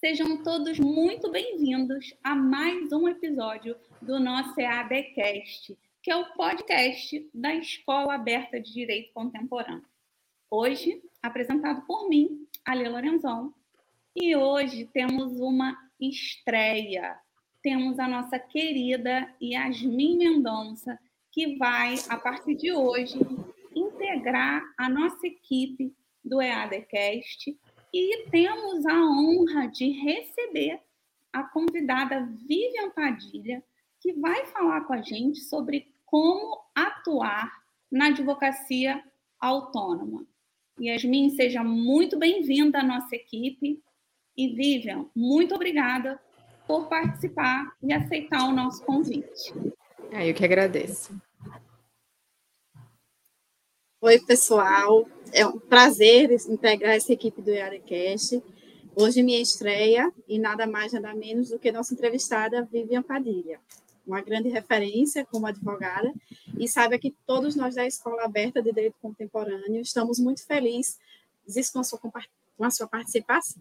Sejam todos muito bem-vindos a mais um episódio do nosso EADcast, que é o podcast da Escola Aberta de Direito Contemporâneo. Hoje, apresentado por mim, Ali Lorenzon, e hoje temos uma estreia. Temos a nossa querida Yasmin Mendonça, que vai, a partir de hoje, integrar a nossa equipe do EADcast e temos a honra de receber a convidada Vivian Padilha, que vai falar com a gente sobre como atuar na advocacia autônoma. Yasmin, seja muito bem-vinda à nossa equipe. E Vivian, muito obrigada por participar e aceitar o nosso convite. Ah, eu que agradeço. Oi, pessoal. É um prazer integrar essa equipe do IARECast. Hoje minha estreia e nada mais, nada menos do que nossa entrevistada Vivian Padilha, uma grande referência como advogada, e saiba que todos nós da Escola Aberta de Direito Contemporâneo estamos muito felizes com a sua, com a sua participação.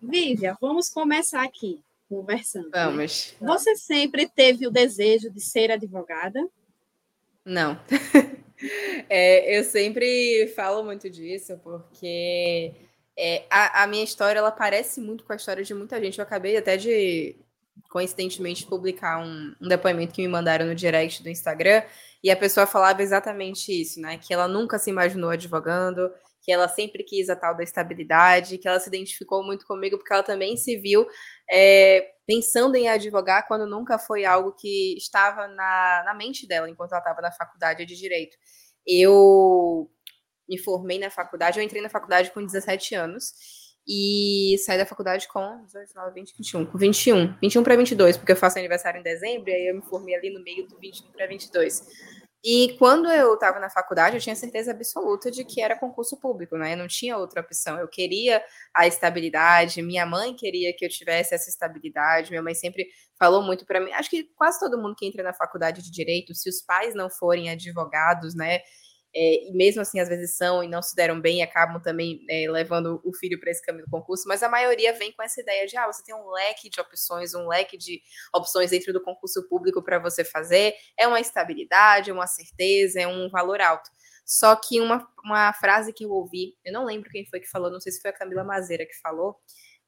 Vivian, vamos começar aqui conversando. Né? Vamos. Né? Você sempre teve o desejo de ser advogada? Não. É, eu sempre falo muito disso, porque é, a, a, minha história ela parece muito com a história de muita gente. Eu acabei até de, coincidentemente, publicar um, um depoimento que me mandaram no direct do Instagram, e a pessoa falava exatamente isso, né? Que ela nunca se imaginou advogando, que ela sempre quis a tal da estabilidade, que ela se identificou muito comigo porque ela também se viu é, pensando em advogar quando nunca foi algo que estava na, na mente dela enquanto ela estava na faculdade de direito. Eu me formei na faculdade, eu entrei na faculdade com 17 anos e saí da faculdade com 19, 20, 21, com 21, 21 para 22, porque eu faço aniversário em dezembro e aí eu me formei ali no meio do 21 para 22. E quando eu estava na faculdade, eu tinha certeza absoluta de que era concurso público, né? Eu não tinha outra opção. Eu queria a estabilidade, minha mãe queria que eu tivesse essa estabilidade. Minha mãe sempre falou muito para mim. Acho que quase todo mundo que entra na faculdade de direito, se os pais não forem advogados, né? É, e mesmo assim às vezes são e não se deram bem e acabam também é, levando o filho para esse caminho do concurso, mas a maioria vem com essa ideia de ah, você tem um leque de opções, um leque de opções dentro do concurso público para você fazer, é uma estabilidade, é uma certeza, é um valor alto. Só que uma, uma frase que eu ouvi, eu não lembro quem foi que falou, não sei se foi a Camila Mazeira que falou,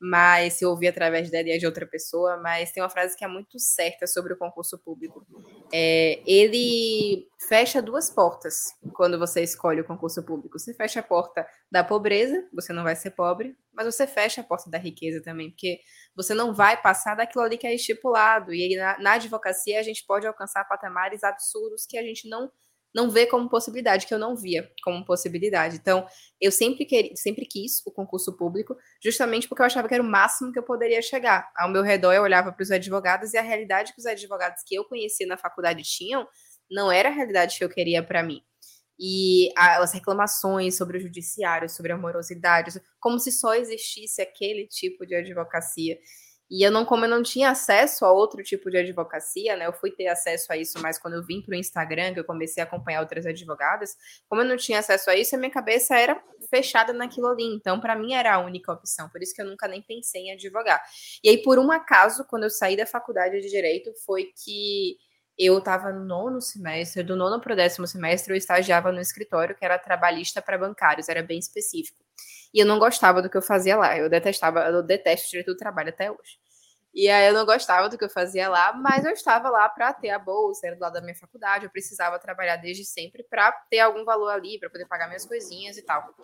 mas se eu ouvi através dela e é de outra pessoa, mas tem uma frase que é muito certa sobre o concurso público. É, ele fecha duas portas quando você escolhe o concurso público. Você fecha a porta da pobreza, você não vai ser pobre, mas você fecha a porta da riqueza também, porque você não vai passar daquilo ali que é estipulado. E na, na advocacia a gente pode alcançar patamares absurdos que a gente não não vê como possibilidade, que eu não via como possibilidade. Então, eu sempre, queria, sempre quis o concurso público, justamente porque eu achava que era o máximo que eu poderia chegar. Ao meu redor, eu olhava para os advogados e a realidade que os advogados que eu conhecia na faculdade tinham não era a realidade que eu queria para mim. E as reclamações sobre o judiciário, sobre a morosidade, como se só existisse aquele tipo de advocacia. E eu não, como eu não tinha acesso a outro tipo de advocacia, né? Eu fui ter acesso a isso mais quando eu vim para o Instagram, que eu comecei a acompanhar outras advogadas. Como eu não tinha acesso a isso, a minha cabeça era fechada naquilo ali. Então, para mim era a única opção. Por isso que eu nunca nem pensei em advogar. E aí, por um acaso, quando eu saí da faculdade de direito, foi que eu estava no nono semestre, do nono para o décimo semestre, eu estagiava no escritório que era trabalhista para bancários, era bem específico. E eu não gostava do que eu fazia lá. Eu detestava, eu detesto direito do trabalho até hoje. E aí eu não gostava do que eu fazia lá, mas eu estava lá para ter a bolsa, era do lado da minha faculdade, eu precisava trabalhar desde sempre para ter algum valor ali, para poder pagar minhas coisinhas e tal.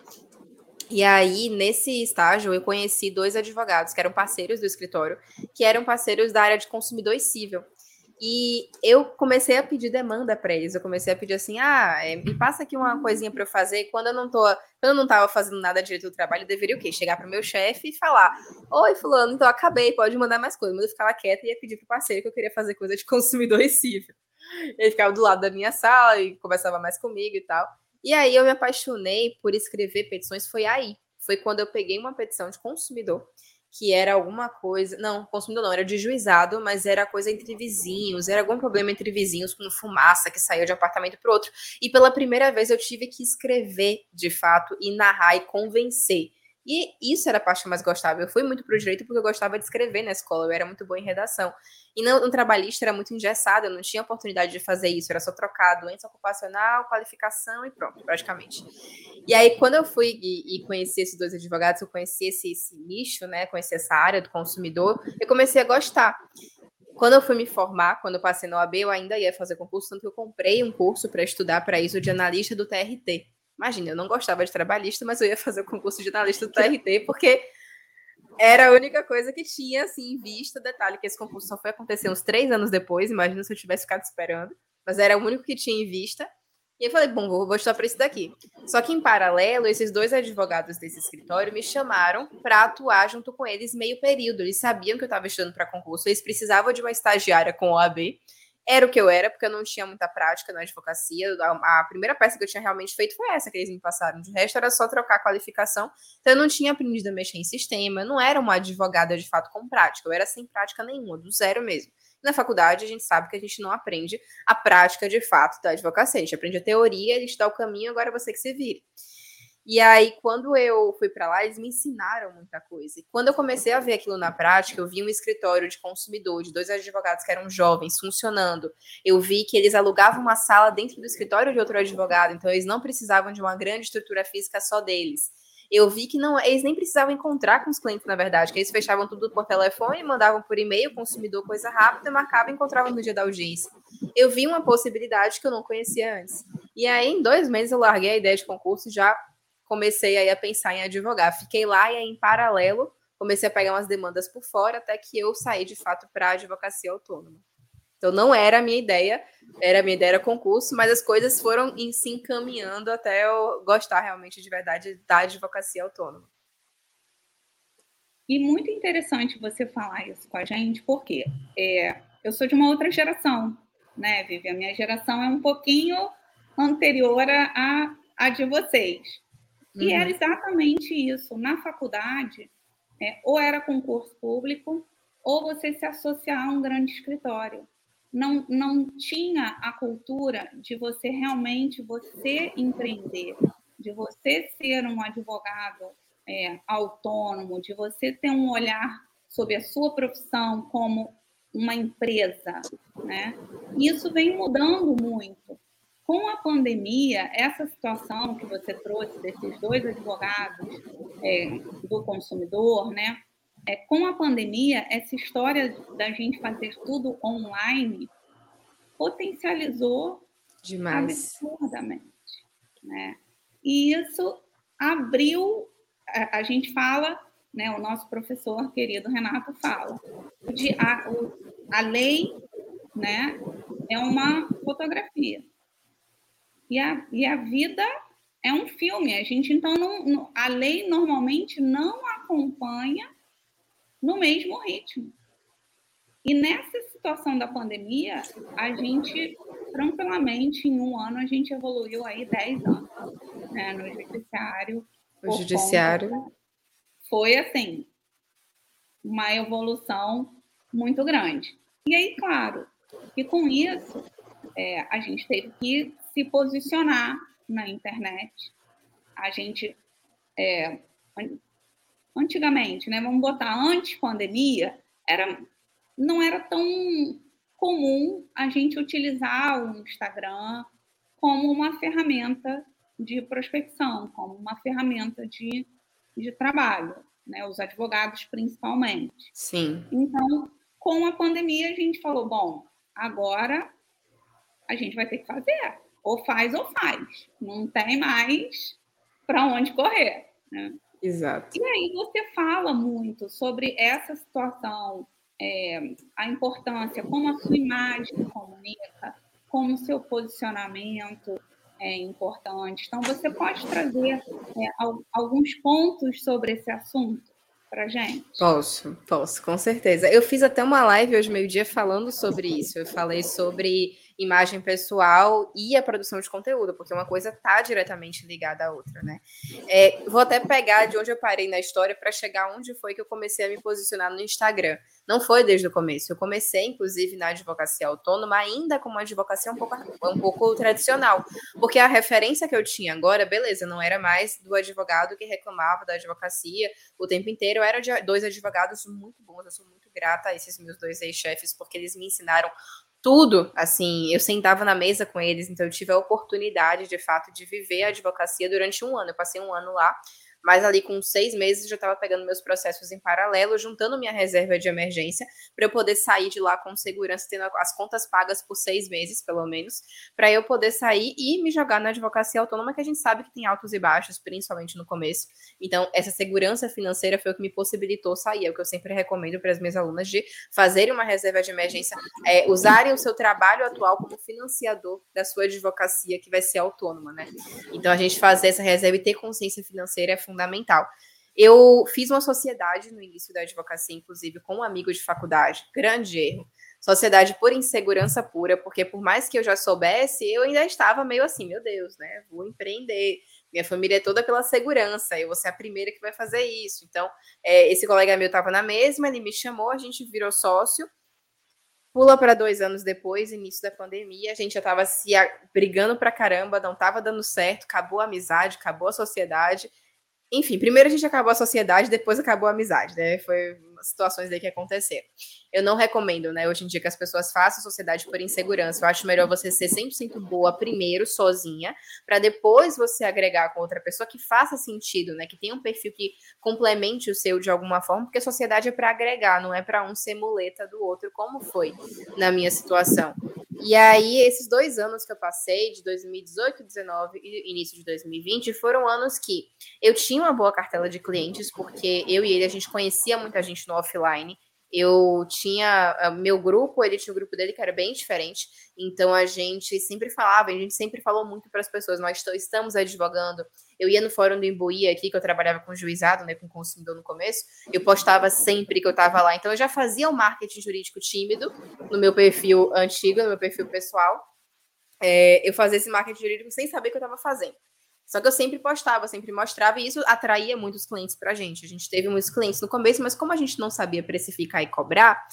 E aí, nesse estágio, eu conheci dois advogados que eram parceiros do escritório, que eram parceiros da área de consumidor civil. E eu comecei a pedir demanda para eles. Eu comecei a pedir assim: ah, é, me passa aqui uma coisinha para eu fazer. Quando eu não tô, quando eu não tava fazendo nada direito do trabalho, eu deveria o quê? Chegar para o meu chefe e falar: Oi, fulano, então acabei, pode mandar mais coisas. Mas eu ficava quieta e ia pedir pro parceiro que eu queria fazer coisa de consumidor civil. Ele ficava do lado da minha sala e conversava mais comigo e tal. E aí eu me apaixonei por escrever petições, foi aí. Foi quando eu peguei uma petição de consumidor que era alguma coisa, não, consumidor não, era de juizado, mas era coisa entre vizinhos, era algum problema entre vizinhos com fumaça que saía de um apartamento para outro. E pela primeira vez eu tive que escrever de fato e narrar e convencer E isso era a parte que eu mais gostava. Eu fui muito pro direito porque eu gostava de escrever na escola, eu era muito boa em redação. E no, no trabalhista era muito engessado, eu não tinha oportunidade de fazer isso, era só trocar doença ocupacional, qualificação e pronto, praticamente. E aí, quando eu fui e, e conheci esses dois advogados, eu conheci esse, esse nicho, né, conheci essa área do consumidor, eu comecei a gostar. Quando eu fui me formar, quando eu passei no AB, eu ainda ia fazer concurso, tanto que eu comprei um curso para estudar para isso de analista do TRT. Imagina, eu não gostava de trabalhista, mas eu ia fazer o concurso de analista do TRT, porque era a única coisa que tinha, assim, em vista. Detalhe que esse concurso só foi acontecer uns três anos depois, imagina se eu tivesse ficado esperando. Mas era o único que tinha em vista. E eu falei, bom, vou, vou estudar para isso daqui. Só que, em paralelo, esses dois advogados desse escritório me chamaram para atuar junto com eles meio período. Eles sabiam que eu estava estudando para concurso, eles precisavam de uma estagiária com OAB era o que eu era, porque eu não tinha muita prática na advocacia. A, primeira peça que eu tinha realmente feito foi essa que eles me passaram. De resto, era só trocar a qualificação. Então, eu não tinha aprendido a mexer em sistema, eu não era uma advogada de fato com prática, eu era sem prática nenhuma, do zero mesmo. Na faculdade, a gente sabe que a gente não aprende a prática de fato da advocacia. A gente aprende a teoria, a gente dá o caminho, agora você que se vire. E aí, quando eu fui para lá, eles me ensinaram muita coisa. E quando eu comecei a ver aquilo na prática, eu vi um escritório de consumidor, de dois advogados que eram jovens, funcionando. Eu vi que eles alugavam uma sala dentro do escritório de outro advogado, então eles não precisavam de uma grande estrutura física só deles. Eu vi que não, eles nem precisavam encontrar com os clientes, na verdade, que eles fechavam tudo por telefone, mandavam por e-mail, consumidor, coisa rápida, marcavam e encontravam no dia da audiência. Eu vi uma possibilidade que eu não conhecia antes. E aí, em dois meses, eu larguei a ideia de concurso já comecei aí a pensar em advogar. Fiquei lá e aí, em paralelo, comecei a pegar umas demandas por fora até que eu saí de fato para a advocacia autônoma. Então não era a minha ideia, era a minha ideia era concurso, mas as coisas foram em, se encaminhando até eu gostar realmente de verdade da advocacia autônoma. E muito interessante você falar isso com a gente, porque é, eu sou de uma outra geração, né, Vivi? A minha geração é um pouquinho anterior à, à de vocês. E era uhum. exatamente isso. Na faculdade, é, ou era concurso público, ou você se associar a um grande escritório. Não, não tinha a cultura de você realmente você empreender, de você ser um advogado é, autônomo, de você ter um olhar sobre a sua profissão como uma empresa, né? Isso vem mudando muito. Com a pandemia, essa situação que você trouxe desses dois advogados é, do consumidor, né? É, com a pandemia, essa história da gente fazer tudo online potencializou demais absurdamente, né? E isso abriu, a, a, gente fala, né? O nosso professor querido Renato fala, de a, a lei, né? É uma fotografia e a, e a vida é um filme. A gente, então, não, não, a lei normalmente não acompanha no mesmo ritmo. E nessa situação da pandemia, a gente, tranquilamente, em um ano, a gente evoluiu aí 10 anos né, no judiciário. O judiciário. Foi, assim, uma evolução muito grande. E aí, claro, que com isso, é, a gente teve que se posicionar na internet. A gente, é, antigamente, né, vamos botar antes pandemia, era, não era tão comum a gente utilizar o Instagram como uma ferramenta de prospecção, como uma ferramenta de, de trabalho, né? os advogados principalmente. Sim. Então, com a pandemia, a gente falou: bom, agora a gente vai ter que fazer ou faz ou faz. Não tem mais para onde correr. Né? Exato. E aí você fala muito sobre essa situação, é, a importância, como a sua imagem comunica, como o seu posicionamento é importante. Então, você pode trazer é, alguns pontos sobre esse assunto para gente? Posso, posso, com certeza. Eu fiz até uma live hoje meio-dia falando sobre isso. Eu falei sobre imagem pessoal e a produção de conteúdo, porque uma coisa está diretamente ligada à outra, né? É, vou até pegar de onde eu parei na história para chegar onde foi que eu comecei a me posicionar no Instagram. Não foi desde o começo. Eu comecei, inclusive, na advocacia autônoma, ainda com uma advocacia um pouco, um pouco tradicional, porque a referência que eu tinha agora, beleza, não era mais do advogado que reclamava da advocacia o tempo inteiro, eu era de dois advogados muito bons, eu sou muito grata a esses meus dois ex-chefes, porque eles me ensinaram tudo, assim, eu sentava na mesa com eles, então eu tive a oportunidade, de fato, de viver a advocacia durante um ano. Eu passei um ano lá mas ali com seis meses eu já estava pegando meus processos em paralelo, juntando minha reserva de emergência para eu poder sair de lá com segurança, tendo as contas pagas por seis meses, pelo menos, para eu poder sair e me jogar na advocacia autônoma, que a gente sabe que tem altos e baixos, principalmente no começo. Então, essa segurança financeira foi o que me possibilitou sair. É o que eu sempre recomendo para as minhas alunas de fazerem uma reserva de emergência, é, usarem o seu trabalho atual como financiador da sua advocacia, que vai ser autônoma, né? Então, a gente fazer essa reserva e ter consciência financeira é fundamental fundamental. Eu fiz uma sociedade no início da advocacia, inclusive, com um amigo de faculdade. Grande erro. Sociedade por insegurança pura, porque por mais que eu já soubesse, eu ainda estava meio assim, meu Deus, né? Vou empreender. Minha família é toda pela segurança, eu vou ser a primeira que vai fazer isso. Então, é, esse colega meu estava na mesma, ele me chamou, a gente virou sócio. Pula para dois anos depois, início da pandemia, a gente já estava se brigando para caramba, não estava dando certo, acabou a amizade, acabou a sociedade. Enfim, primeiro a gente acabou a sociedade, depois acabou a amizade, né? Foi situações aí que aconteceram. Eu não recomendo, né, hoje em dia que as pessoas façam sociedade por insegurança. Eu acho melhor você ser 100% boa primeiro, sozinha, para depois você agregar com outra pessoa que faça sentido, né, que tenha um perfil que complemente o seu de alguma forma, porque a sociedade é para agregar, não é para um ser muleta do outro, como foi na minha situação. E aí, esses dois anos que eu passei, de 2018, 2019 e início de 2020, foram anos que eu tinha uma boa cartela de clientes, porque eu e ele, a gente conhecia muita gente no offline. Eu tinha ah, meu grupo, ele tinha o grupo dele que era bem diferente. Então a gente sempre falava, a gente sempre falou muito para as pessoas, nós estamos advogando. Eu ia no fórum do Imbuí aqui, que eu trabalhava com juizado, né, com consumidor no começo. Eu postava sempre que eu estava lá. Então eu já fazia o marketing jurídico tímido no meu perfil antigo, no meu perfil pessoal. É, eu fazia esse marketing jurídico sem saber o que eu estava fazendo. Só que eu sempre postava, sempre mostrava, e isso atraía muitos clientes para a gente. A gente teve muitos clientes no começo, mas como a gente não sabia precificar e cobrar,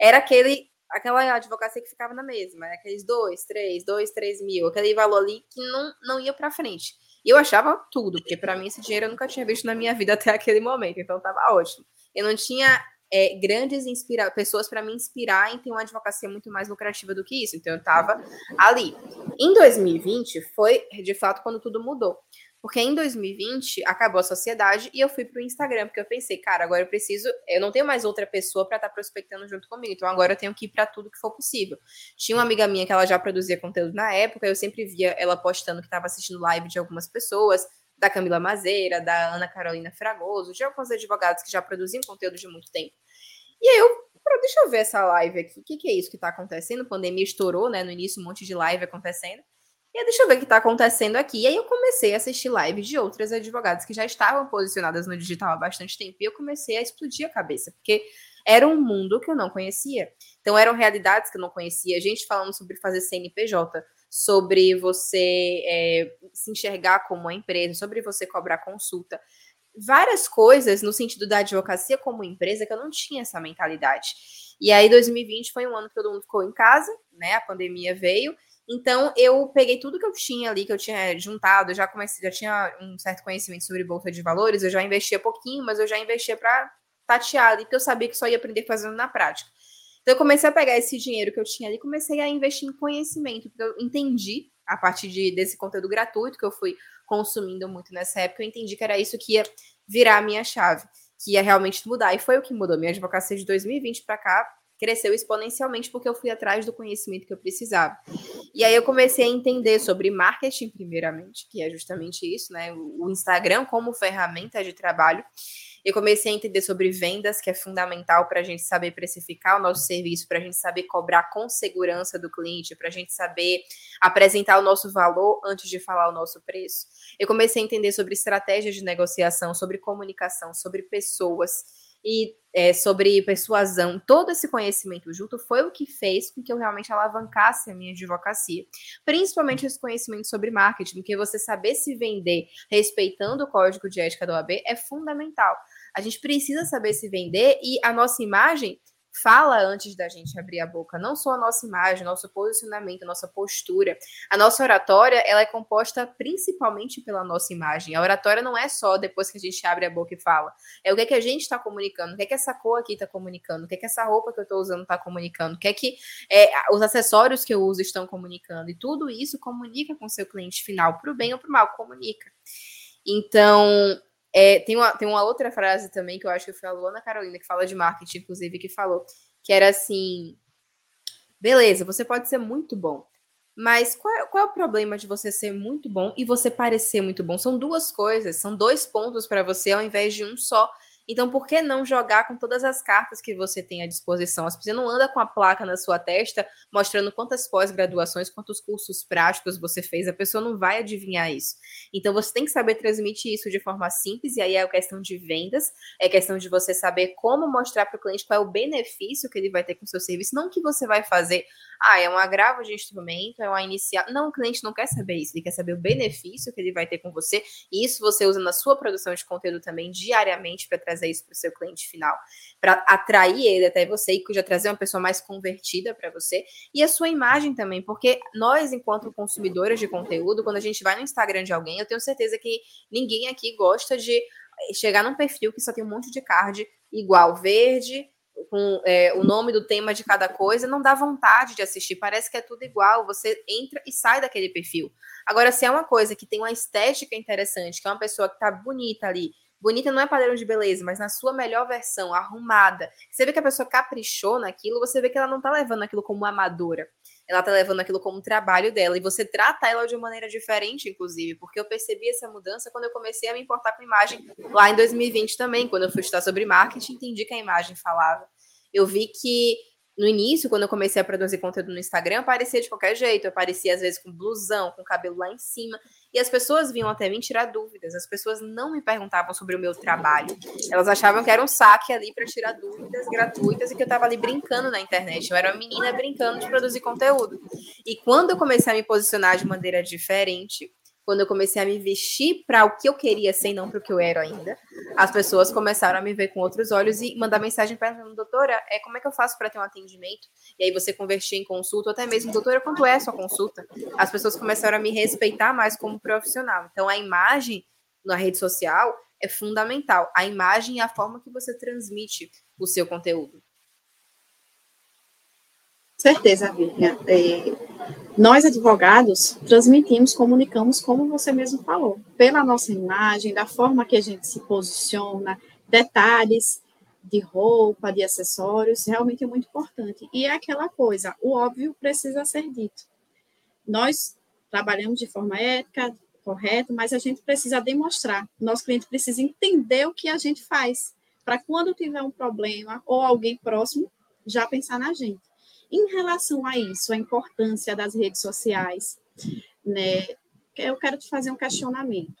era aquele aquela advocacia que ficava na mesma, aqueles dois, três, dois, três mil, aquele valor ali que não, não ia para frente. E eu achava tudo, porque para mim esse dinheiro eu nunca tinha visto na minha vida até aquele momento, então estava ótimo. Eu não tinha é, grandes inspira pessoas para me inspirar em ter uma advocacia muito mais lucrativa do que isso. Então eu estava ali. Em 2020 foi de fato quando tudo mudou. Porque em 2020 acabou a sociedade e eu fui para o Instagram, porque eu pensei, cara, agora eu preciso, eu não tenho mais outra pessoa para estar tá prospectando junto comigo, então agora eu tenho que ir para tudo que for possível. Tinha uma amiga minha que ela já produzia conteúdo na época, eu sempre via ela postando que estava assistindo live de algumas pessoas, da Camila Mazeira, da Ana Carolina Fragoso, de alguns advogados que já produziam conteúdo de muito tempo. E aí eu, deixa eu ver essa live aqui, o que, que é isso que está acontecendo? A pandemia estourou, né? No início, um monte de live acontecendo. E aí, deixa eu ver o que está acontecendo aqui. E aí eu comecei a assistir lives de outras advogadas que já estavam posicionadas no digital há bastante tempo. E eu comecei a explodir a cabeça, porque era um mundo que eu não conhecia. Então, eram realidades que eu não conhecia. Gente falando sobre fazer CNPJ, sobre você é, se enxergar como uma empresa, sobre você cobrar consulta. Várias coisas no sentido da advocacia como empresa que eu não tinha essa mentalidade. E aí, 2020 foi um ano que todo mundo ficou em casa, né? A pandemia veio. Então, eu peguei tudo que eu tinha ali, que eu tinha juntado, já comecei, já tinha um certo conhecimento sobre bolsa de valores, eu já investia pouquinho, mas eu já investia para tatear ali, porque eu sabia que só ia aprender fazendo na prática. Então, eu comecei a pegar esse dinheiro que eu tinha ali, comecei a investir em conhecimento, porque eu entendi, a partir de, desse conteúdo gratuito que eu fui consumindo muito nessa época, eu entendi que era isso que ia virar a minha chave, que ia realmente mudar. E foi o que mudou. Minha advocacia de 2020 para cá cresceu exponencialmente porque eu fui atrás do conhecimento que eu precisava. E aí eu comecei a entender sobre marketing, primeiramente, que é justamente isso, né? O Instagram como ferramenta de trabalho. Eu comecei a entender sobre vendas, que é fundamental para a gente saber precificar o nosso serviço, para a gente saber cobrar com segurança do cliente, para a gente saber apresentar o nosso valor antes de falar o nosso preço. Eu comecei a entender sobre estratégias de negociação, sobre comunicação, sobre pessoas. e é, sobre persuasão, todo esse conhecimento junto foi o que fez com que eu realmente alavancasse a minha advocacia. Principalmente esse conhecimento sobre marketing, porque você saber se vender respeitando o código de ética da OAB é fundamental. A gente precisa saber se vender e a nossa imagem fala antes da gente abrir a boca, não só a nossa imagem, nosso posicionamento, nossa postura. A nossa oratória, ela é composta principalmente pela nossa imagem. A oratória não é só depois que a gente abre a boca e fala. É o que é que a gente está comunicando, o que é que essa cor aqui está comunicando, o que é que essa roupa que eu estou usando está comunicando, o que é que é, os acessórios que eu uso estão comunicando. E tudo isso comunica com seu cliente final, para o bem ou para o mal, comunica. Então, é, tem, uma, tem uma outra frase também que eu acho que foi a Luana Carolina, que fala de marketing, inclusive, que falou, que era assim: beleza, você pode ser muito bom, mas qual, é, qual é o problema de você ser muito bom e você parecer muito bom? São duas coisas, são dois pontos para você ao invés de um só. Então, por que não jogar com todas as cartas que você tem à disposição? Você não anda com a placa na sua testa mostrando quantas pós-graduações, quantos cursos práticos você fez, a pessoa não vai adivinhar isso. Então, você tem que saber transmitir isso de forma simples, e aí é questão de vendas, é questão de você saber como mostrar para o cliente qual é o benefício que ele vai ter com o seu serviço, não que você vai fazer. Ah, é um agravo de instrumento, é uma inicial. Não, o cliente não quer saber isso, ele quer saber o benefício que ele vai ter com você, e isso você usa na sua produção de conteúdo também diariamente para trazer isso para o seu cliente final, para atrair ele até você e já trazer uma pessoa mais convertida para você, e a sua imagem também, porque nós, enquanto consumidores de conteúdo, quando a gente vai no Instagram de alguém, eu tenho certeza que ninguém aqui gosta de chegar num perfil que só tem um monte de card igual verde, com é, o nome do tema de cada coisa, não dá vontade de assistir. Parece que é tudo igual. Você entra e sai daquele perfil. Agora, se é uma coisa que tem uma estética interessante, que é uma pessoa que tá bonita ali, Bonita não é padrão de beleza, mas na sua melhor versão, arrumada. Você vê que a pessoa caprichou naquilo, você vê que ela não tá levando aquilo como amadora. Ela tá levando aquilo como trabalho dela. E você trata ela de uma maneira diferente, inclusive, porque eu percebi essa mudança quando eu comecei a me importar com imagem lá em 2020 também, quando eu fui estudar sobre marketing, entendi que a imagem falava. Eu vi que no início, quando eu comecei a produzir conteúdo no Instagram, aparecia de qualquer jeito. Eu aparecia, às vezes, com blusão, com cabelo lá em cima. E as pessoas vinham até mim tirar dúvidas. As pessoas não me perguntavam sobre o meu trabalho. Elas achavam que era um saque ali para tirar dúvidas gratuitas e que eu estava ali brincando na internet. Eu era uma menina brincando de produzir conteúdo. E quando eu comecei a me posicionar de maneira diferente, quando eu comecei a me vestir para o que eu queria ser e não para o que eu era ainda, as pessoas começaram a me ver com outros olhos e mandar mensagem para mim, doutora, é, como é que eu faço para ter um atendimento? E aí você convertir em consulta, ou até mesmo, doutora, quanto é a sua consulta? As pessoas começaram a me respeitar mais como profissional. Então, a imagem na rede social é fundamental. A imagem é a forma que você transmite o seu conteúdo. Certeza. É, nós, advogados, transmitimos, comunicamos, como você mesmo falou, pela nossa imagem, da forma que a gente se posiciona, detalhes de roupa, de acessórios, realmente é muito importante. E é aquela coisa, o óbvio precisa ser dito. Nós trabalhamos de forma ética, correta, mas a gente precisa demonstrar. Nosso cliente precisa entender o que a gente faz, para quando tiver um problema ou alguém próximo, já pensar na gente. Em relação a isso, a importância das redes sociais, né? Eu quero te fazer um questionamento.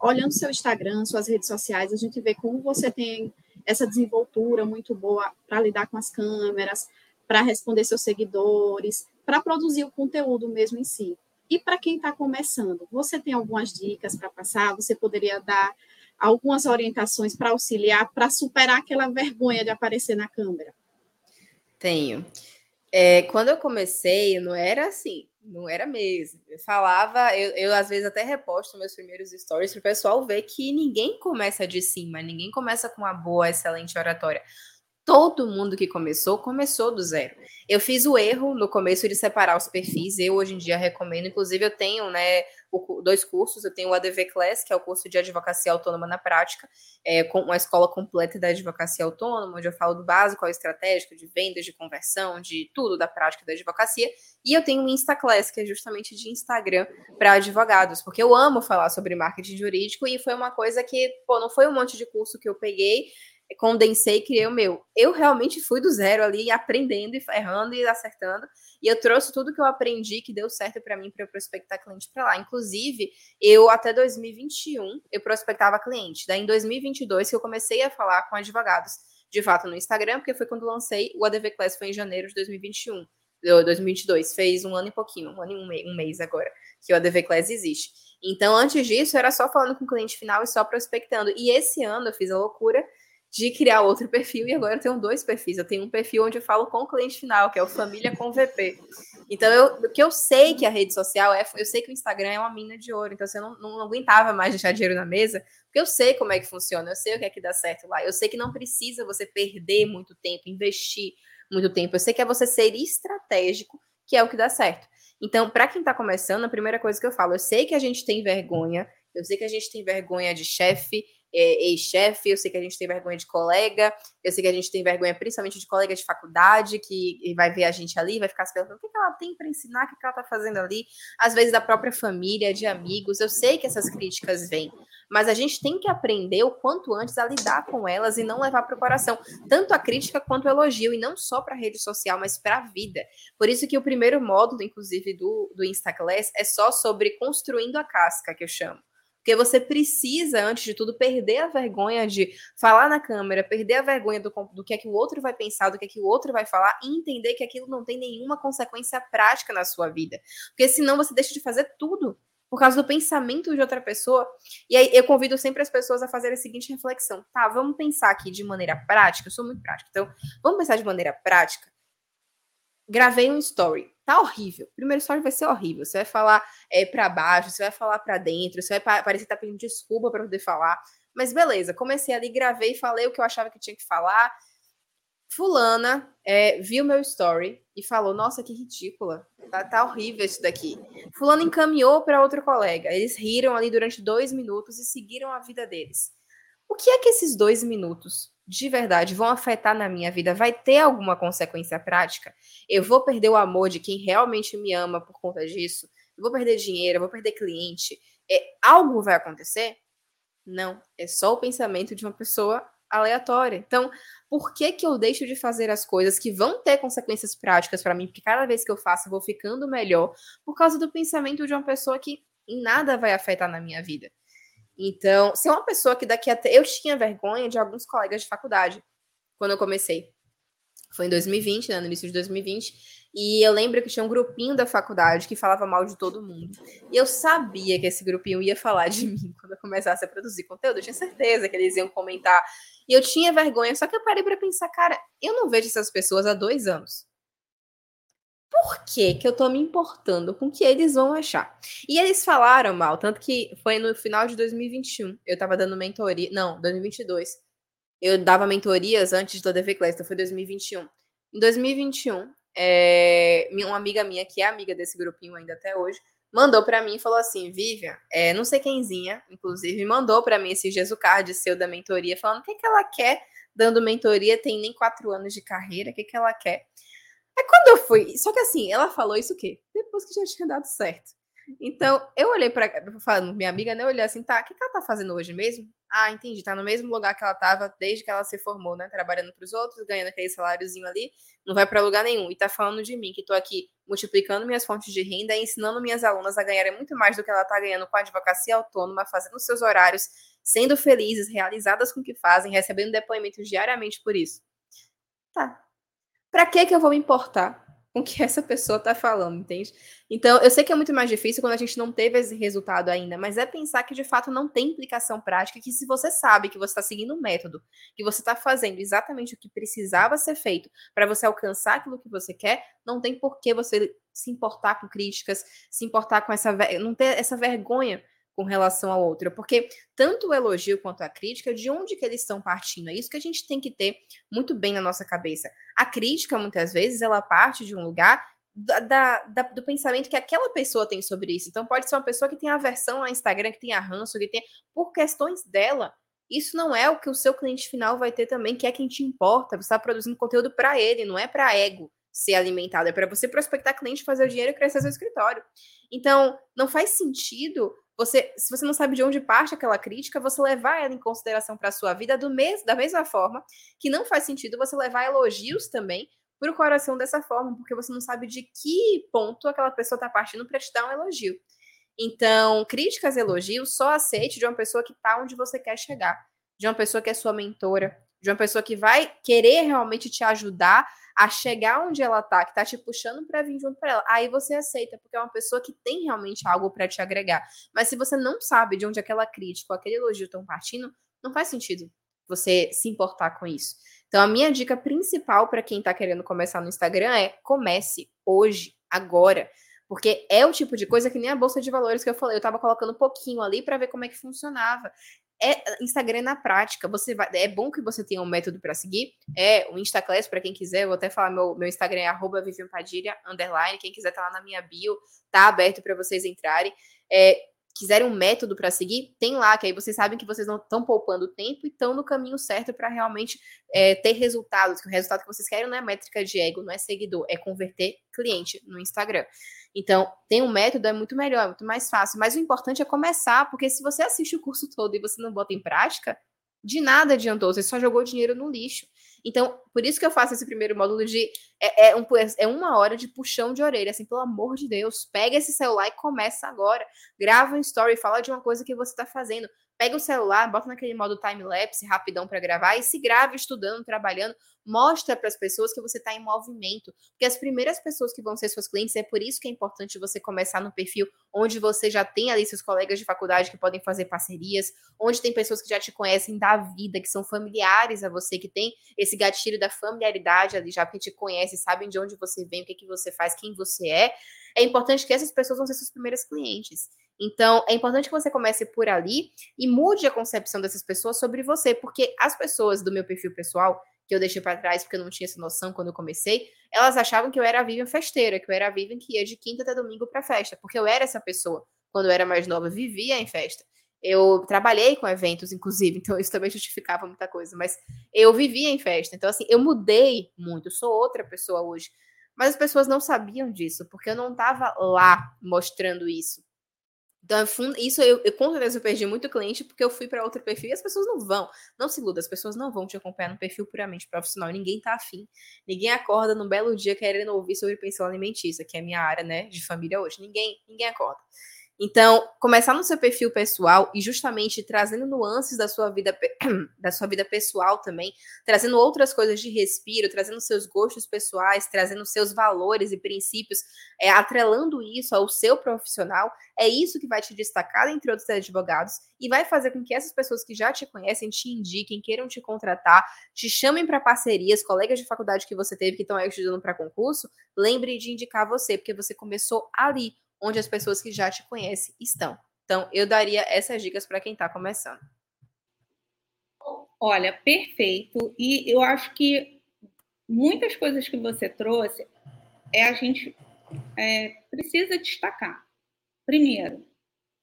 Olhando seu Instagram, suas redes sociais, a gente vê como você tem essa desenvoltura muito boa para lidar com as câmeras, para responder seus seguidores, para produzir o conteúdo mesmo em si. E para quem está começando, você tem algumas dicas para passar? Você poderia dar algumas orientações para auxiliar, para superar aquela vergonha de aparecer na câmera? Tenho. É, quando eu comecei, não era assim, não era mesmo. Eu falava, eu, eu às vezes até reposto meus primeiros stories para o pessoal ver que ninguém começa de cima, ninguém começa com uma boa, excelente oratória. Todo mundo que começou, começou do zero. Eu fiz o erro no começo de separar os perfis, eu hoje em dia recomendo, inclusive eu tenho, né, dois cursos. Eu tenho o ADV Class, que é o curso de advocacia autônoma na prática, é, com uma escola completa da advocacia autônoma, onde eu falo do básico ao estratégico, de vendas, de conversão, de tudo da prática da advocacia. E eu tenho o Insta Class, que é justamente de Instagram para advogados, porque eu amo falar sobre marketing jurídico e foi uma coisa que, pô, não foi um monte de curso que eu peguei condensei e criei o meu. Eu realmente fui do zero ali, aprendendo e errando e acertando. E eu trouxe tudo que eu aprendi que deu certo para mim para eu prospectar cliente para lá. Inclusive, eu até 2021 eu prospectava cliente. Daí em 2022 que eu comecei a falar com advogados. de fato no Instagram, porque foi quando lancei o ADV Class, foi em janeiro de 2021. 2022, fez um ano e pouquinho, um ano e um mês agora, que o ADV Class existe. Então, antes disso, era só falando com o cliente final e só prospectando. E esse ano eu fiz a loucura de criar outro perfil e agora eu tenho dois perfis. Eu tenho um perfil onde eu falo com o cliente final, que é o Família com VP. Então, eu, o que eu sei que a rede social é, eu sei que o Instagram é uma mina de ouro. Então, não, não, não aguentava mais deixar dinheiro na mesa, porque eu sei como é que funciona, eu sei o que é que dá certo lá. Eu sei que não precisa você perder muito tempo, investir muito tempo. Eu sei que é você ser estratégico, que é o que dá certo. Então, para quem está começando, a primeira coisa que eu falo, eu sei que a gente tem vergonha, eu sei que a gente tem vergonha de chefe, é, ex-chefe, eu sei que a gente tem vergonha de colega, eu sei que a gente tem vergonha principalmente de colega de faculdade, que vai ver a gente ali, vai ficar se perguntando o que, que ela tem para ensinar, o que, que ela está fazendo ali, às vezes da própria família, de amigos, eu sei que essas críticas vêm, mas a gente tem que aprender o quanto antes a lidar com elas e não levar para o coração, tanto a crítica quanto o elogio, e não só para a rede social, mas para a vida. Por isso que o primeiro módulo, inclusive, do, do Instaclass é só sobre construindo a casca, que eu chamo. Porque você precisa, antes de tudo, perder a vergonha de falar na câmera, perder a vergonha do, do que é que o outro vai pensar, do que é que o outro vai falar, e entender que aquilo não tem nenhuma consequência prática na sua vida. Porque senão você deixa de fazer tudo por causa do pensamento de outra pessoa. E aí eu convido sempre as pessoas a fazerem a seguinte reflexão. Tá, vamos pensar aqui de maneira prática. Eu sou muito prática. Então, vamos pensar de maneira prática. Gravei um story tá horrível. Primeiro story vai ser horrível. Você vai falar é, para baixo, você vai falar para dentro, você vai parecer que tá pedindo desculpa para poder falar. Mas beleza, comecei ali, gravei, falei o que eu achava que tinha que falar. Fulana é, viu meu story e falou: Nossa, que ridícula, tá, tá horrível isso daqui. Fulano encaminhou para outro colega. Eles riram ali durante dois minutos e seguiram a vida deles. O que é que esses dois minutos de verdade vão afetar na minha vida? Vai ter alguma consequência prática? Eu vou perder o amor de quem realmente me ama por conta disso? Eu vou perder dinheiro? Eu vou perder cliente? É, algo vai acontecer? Não, é só o pensamento de uma pessoa aleatória. Então, por que que eu deixo de fazer as coisas que vão ter consequências práticas para mim? Porque cada vez que eu faço, eu vou ficando melhor por causa do pensamento de uma pessoa que nada vai afetar na minha vida. Então, se é uma pessoa que daqui até. Eu tinha vergonha de alguns colegas de faculdade quando eu comecei. Foi em 2020, né, no início de 2020. E eu lembro que tinha um grupinho da faculdade que falava mal de todo mundo. E eu sabia que esse grupinho ia falar de mim quando eu começasse a produzir conteúdo. Eu tinha certeza que eles iam comentar. E eu tinha vergonha, só que eu parei para pensar, cara, eu não vejo essas pessoas há dois anos por que, que eu tô me importando com o que eles vão achar? E eles falaram mal, tanto que foi no final de 2021. Eu tava dando mentoria. Não, 2022. Eu dava mentorias antes do ADV Class, então foi 2021. Em 2021, é, uma amiga minha, que é amiga desse grupinho ainda até hoje, mandou para mim e falou assim: Vivian, é, não sei quemzinha, inclusive, mandou para mim esse Jesus Card seu da mentoria, falando o que, que ela quer dando mentoria, tem nem quatro anos de carreira, o que, que ela quer. É quando eu fui. Só que assim, ela falou isso o quê? Depois que já tinha dado certo. Então, eu olhei para falando minha amiga, né? Eu olhei assim, tá, o que, que ela tá fazendo hoje mesmo? Ah, entendi, tá no mesmo lugar que ela tava desde que ela se formou, né? Trabalhando para os outros, ganhando aquele saláriozinho ali, não vai para lugar nenhum. E tá falando de mim, que tô aqui multiplicando minhas fontes de renda e ensinando minhas alunas a ganharem muito mais do que ela tá ganhando com a advocacia autônoma, fazendo seus horários, sendo felizes, realizadas com o que fazem, recebendo depoimentos diariamente por isso. Tá, para que que eu vou me importar com o que essa pessoa tá falando, entende? Então, eu sei que é muito mais difícil quando a gente não teve esse resultado ainda, mas é pensar que de fato não tem implicação prática, que se você sabe que você está seguindo um método, que você está fazendo exatamente o que precisava ser feito para você alcançar aquilo que você quer, não tem por que você se importar com críticas, se importar com essa não ter essa vergonha com relação ao outro, porque tanto o elogio quanto a crítica, de onde que eles estão partindo? É isso que a gente tem que ter muito bem na nossa cabeça. A crítica, muitas vezes, ela parte de um lugar da, da, do pensamento que aquela pessoa tem sobre isso. Então, pode ser uma pessoa que tem aversão ao Instagram, que tem ranço, que tem. Por questões dela. Isso não é o que o seu cliente final vai ter também, que é quem te importa. Você está produzindo conteúdo para ele, não é para ego ser alimentado, é para você prospectar cliente, fazer o dinheiro e crescer seu escritório. Então, não faz sentido você, se você não sabe de onde parte aquela crítica, você levar ela em consideração para a sua vida do da mesma forma que não faz sentido você levar elogios também para o coração dessa forma, porque você não sabe de que ponto aquela pessoa está partindo para te dar um elogio. Então, críticas e elogios só aceite de uma pessoa que está onde você quer chegar, de uma pessoa que é sua mentora, de uma pessoa que vai querer realmente te ajudar a chegar onde ela tá, que tá te puxando para vir junto para ela, aí você aceita, porque é uma pessoa que tem realmente algo para te agregar. Mas se você não sabe de onde aquela crítica ou aquele elogio estão partindo, não faz sentido você se importar com isso. Então, a minha dica principal para quem está querendo começar no Instagram é comece hoje, agora. Porque é o tipo de coisa que nem a bolsa de valores que eu falei. Eu estava colocando um pouquinho ali para ver como é que funcionava. É Instagram na prática. Você vai, é bom que você tenha um método para seguir. É o Instaclass para quem quiser. Eu vou até falar meu, meu Instagram é @vivianpadilha underline. Quem quiser tá lá na minha bio, tá aberto para vocês entrarem. É, quiserem um método para seguir, tem lá, que aí vocês sabem que vocês não estão poupando tempo e estão no caminho certo para realmente é, ter resultados. Que o resultado que vocês querem não é métrica de ego, não é seguidor, é converter cliente no Instagram. Então, tem um método, é muito melhor, é muito mais fácil. Mas o importante é começar, porque se você assiste o curso todo e você não bota em prática, de nada adiantou, você só jogou dinheiro no lixo. Então, por isso que eu faço esse primeiro módulo de. É, é, um, é uma hora de puxão de orelha, assim, pelo amor de Deus. Pega esse celular e começa agora. Grava um story, fala de uma coisa que você está fazendo pega o celular, bota naquele modo time-lapse rapidão para gravar e se grava estudando, trabalhando, mostra para as pessoas que você está em movimento. Porque as primeiras pessoas que vão ser suas clientes, é por isso que é importante você começar no perfil onde você já tem ali seus colegas de faculdade que podem fazer parcerias, onde tem pessoas que já te conhecem da vida, que são familiares a você, que tem esse gatilho da familiaridade ali, já que te conhece, sabem de onde você vem, o que, que você faz, quem você é. É importante que essas pessoas vão ser suas primeiras clientes. Então, é importante que você comece por ali e mude a concepção dessas pessoas sobre você, porque as pessoas do meu perfil pessoal, que eu deixei para trás porque eu não tinha essa noção quando eu comecei, elas achavam que eu era a Vivian festeira, que eu era a Vivian que ia de quinta até domingo para festa, porque eu era essa pessoa. Quando eu era mais nova, vivia em festa. Eu trabalhei com eventos, inclusive, então isso também justificava muita coisa, mas eu vivia em festa. Então, assim, eu mudei muito, sou outra pessoa hoje. Mas as pessoas não sabiam disso, porque eu não estava lá mostrando isso. Então, isso eu, eu com certeza eu perdi muito cliente porque eu fui para outro perfil e as pessoas não vão. Não se iluda, as pessoas não vão te acompanhar no perfil puramente profissional. Ninguém tá afim. Ninguém acorda num belo dia querendo ouvir sobre pensão alimentícia, que é a minha área, né, de família hoje. Ninguém, ninguém acorda. Então, começar no seu perfil pessoal e justamente trazendo nuances da sua vida da sua vida pessoal também, trazendo outras coisas de respiro, trazendo seus gostos pessoais, trazendo seus valores e princípios, é, atrelando isso ao seu profissional, é isso que vai te destacar entre outros advogados e vai fazer com que essas pessoas que já te conhecem te indiquem, queiram te contratar, te chamem para parcerias, colegas de faculdade que você teve que estão aí estudando para concurso, lembre de indicar você, porque você começou ali onde as pessoas que já te conhecem estão. Então, eu daria essas dicas para quem está começando. Olha, perfeito. E eu acho que muitas coisas que você trouxe é a gente é, precisa destacar. Primeiro,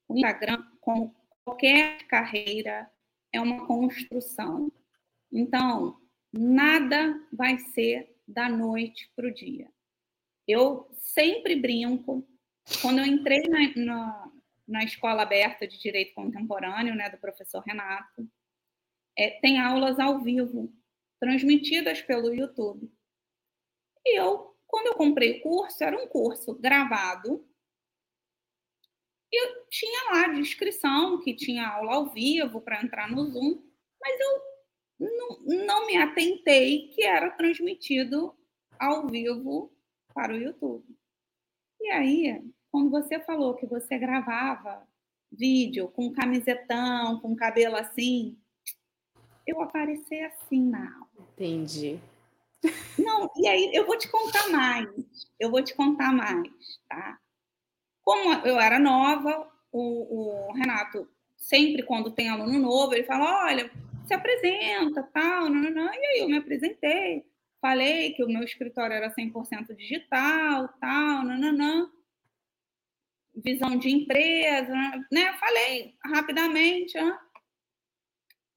o Instagram, como qualquer carreira, é uma construção. Então, nada vai ser da noite para o dia. Eu sempre brinco quando eu entrei na, na, na Escola Aberta de Direito Contemporâneo, né, do professor Renato, é, tem aulas ao vivo, transmitidas pelo YouTube. E eu, quando eu comprei o curso, era um curso gravado, e tinha lá a descrição que tinha aula ao vivo para entrar no Zoom, mas eu não, não me atentei que era transmitido ao vivo para o YouTube. E aí, quando você falou que você gravava vídeo com camisetão, com cabelo assim, eu apareci assim na aula. Entendi. Não, e aí eu vou te contar mais. Eu vou te contar mais, tá? Como eu era nova, o, o Renato, sempre quando tem aluno novo, ele fala: olha, se apresenta, tal, não, não, não. E aí eu me apresentei, falei que o meu escritório era 100% digital, tal, não, não, não visão de empresa, né? Falei rapidamente. Né?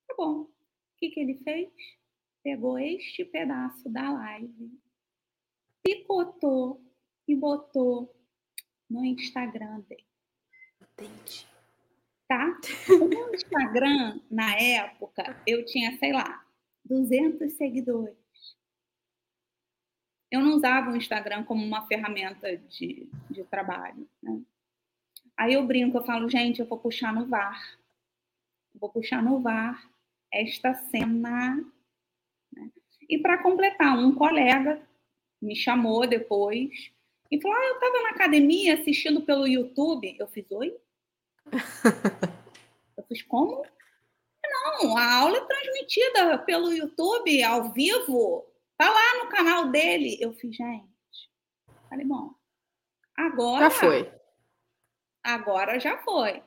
Tá bom. O que, que ele fez? Pegou este pedaço da live, picotou e botou no Instagram dele. Entendi. Tá? O Instagram, na época, eu tinha, sei lá, 200 seguidores. Eu não usava o Instagram como uma ferramenta de, de trabalho. Né? Aí eu brinco, eu falo, gente, eu vou puxar no VAR. vou puxar no VAR esta cena E para completar, um colega me chamou depois e falou: Ah, eu estava na academia assistindo pelo YouTube. Eu fiz, oi? eu fiz, como? Não, a aula é transmitida pelo YouTube ao vivo. Tá lá no canal dele. Eu fiz, gente. Falei, bom, agora. Já foi. Agora já foi.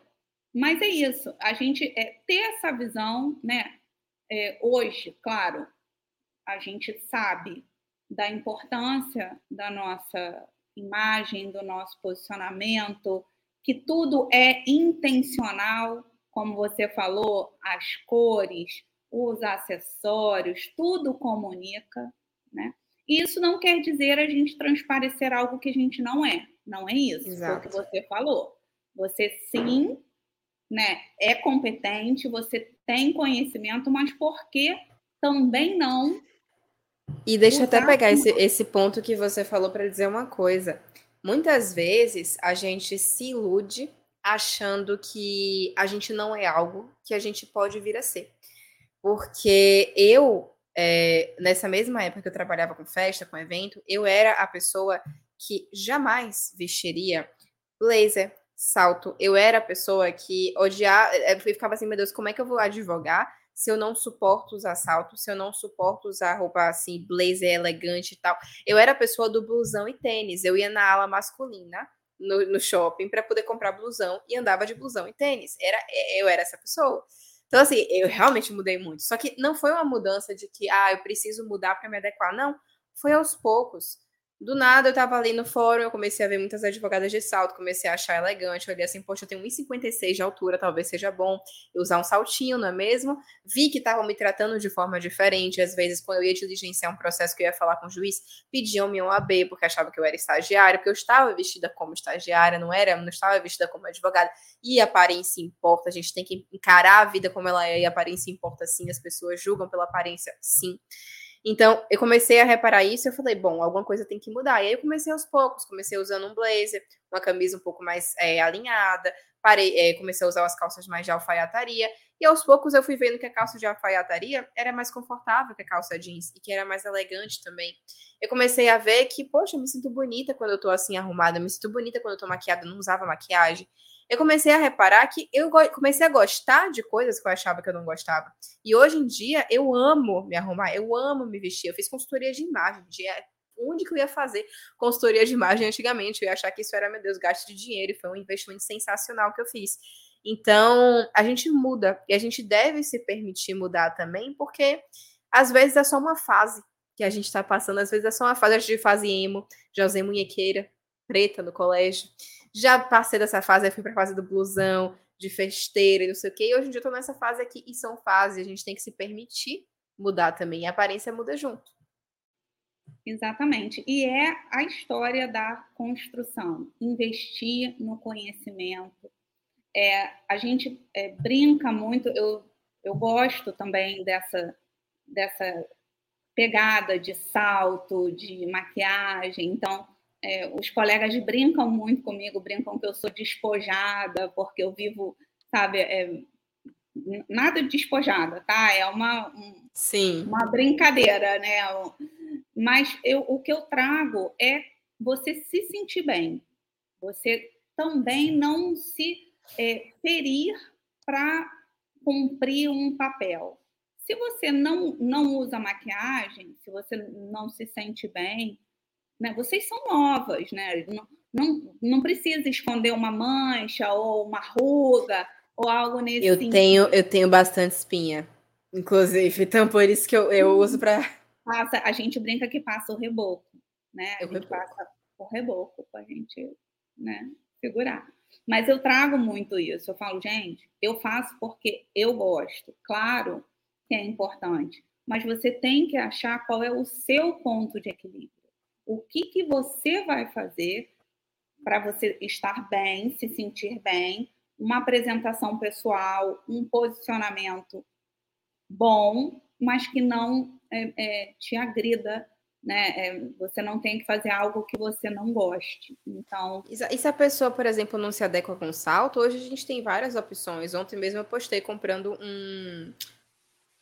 Mas é isso, a gente é, ter essa visão, né? É, hoje, claro, a gente sabe da importância da nossa imagem, do nosso posicionamento, que tudo é intencional, como você falou, as cores, os acessórios, tudo comunica, né? Isso não quer dizer a gente transparecer algo que a gente não é, não é isso, Exato. foi o que você falou. Você sim, né, é competente, você tem conhecimento, mas por que também não e deixa eu até pegar esse, esse ponto que você falou para dizer uma coisa. Muitas vezes a gente se ilude achando que a gente não é algo que a gente pode vir a ser. Porque eu, é, nessa mesma época que eu trabalhava com festa, com evento, eu era a pessoa que jamais vestiria blazer, salto. Eu era a pessoa que odiava, eu ficava assim, meu Deus, como é que eu vou advogar se eu não suporto usar salto, se eu não suporto usar roupa assim, blazer elegante e tal. Eu era a pessoa do blusão e tênis. Eu ia na ala masculina no, no shopping para poder comprar blusão e andava de blusão e tênis. Era, eu era essa pessoa. Então, assim, eu realmente mudei muito. Só que não foi uma mudança de que, ah, eu preciso mudar para me adequar. Não. Foi aos poucos. Do nada, eu tava ali no fórum, eu comecei a ver muitas advogadas de salto, comecei a achar elegante. Eu olhei assim, poxa, eu tenho 1,56 de altura, talvez seja bom usar um saltinho, não é mesmo? Vi que estavam me tratando de forma diferente. Às vezes, quando eu ia diligenciar um processo que eu ia falar com o juiz, pediam-me um AB, porque achavam que eu era estagiária, porque eu estava vestida como estagiária, não era, não estava vestida como advogada. E aparência importa, a gente tem que encarar a vida como ela é, e aparência importa sim, as pessoas julgam pela aparência, sim. Então, eu comecei a reparar isso eu falei, bom, alguma coisa tem que mudar. E aí eu comecei aos poucos, comecei usando um blazer, uma camisa um pouco mais é, alinhada, parei, é, comecei a usar as calças mais de alfaiataria, e aos poucos eu fui vendo que a calça de alfaiataria era mais confortável que a calça jeans, e que era mais elegante também. Eu comecei a ver que, poxa, eu me sinto bonita quando eu tô assim arrumada, eu me sinto bonita quando eu tô maquiada, eu não usava maquiagem eu comecei a reparar que eu comecei a gostar de coisas que eu achava que eu não gostava. E hoje em dia eu amo me arrumar, eu amo me vestir. Eu fiz consultoria de imagem, de onde que eu ia fazer consultoria de imagem antigamente? Eu ia achar que isso era, meu Deus, gasto de dinheiro, foi um investimento sensacional que eu fiz. Então, a gente muda e a gente deve se permitir mudar também, porque às vezes é só uma fase que a gente está passando, às vezes é só uma fase de fase emo, usei munhequeira preta no colégio. Já passei dessa fase, fui para a fase do blusão, de festeira e não sei o quê. E hoje em dia eu tô nessa fase aqui, e são fases, a gente tem que se permitir mudar também. E a aparência muda junto. Exatamente. E é a história da construção. Investir no conhecimento. É, a gente é, brinca muito, eu, eu gosto também dessa, dessa pegada de salto, de maquiagem. Então, é, os colegas brincam muito comigo, brincam que eu sou despojada, porque eu vivo, sabe, é, nada despojada, tá? É uma, um, Sim. uma brincadeira, né? Mas eu, o que eu trago é você se sentir bem, você também não se é, ferir para cumprir um papel. Se você não, não usa maquiagem, se você não se sente bem, né? Vocês são novas, né? Não, não, não precisa esconder uma mancha ou uma ruga ou algo nesse eu sentido. Tenho, eu tenho bastante espinha, inclusive, então por isso que eu, eu uso para... Passa, a gente brinca que passa o reboco, né? A gente passa o reboco para a gente né, segurar. Mas eu trago muito isso. Eu falo, gente, eu faço porque eu gosto. Claro que é importante, mas você tem que achar qual é o seu ponto de equilíbrio o que, que você vai fazer para você estar bem, se sentir bem, uma apresentação pessoal, um posicionamento bom, mas que não é, é, te agrida, né? É, você não tem que fazer algo que você não goste. Então. E se a pessoa, por exemplo, não se adequa com salto, hoje a gente tem várias opções. Ontem mesmo eu postei comprando um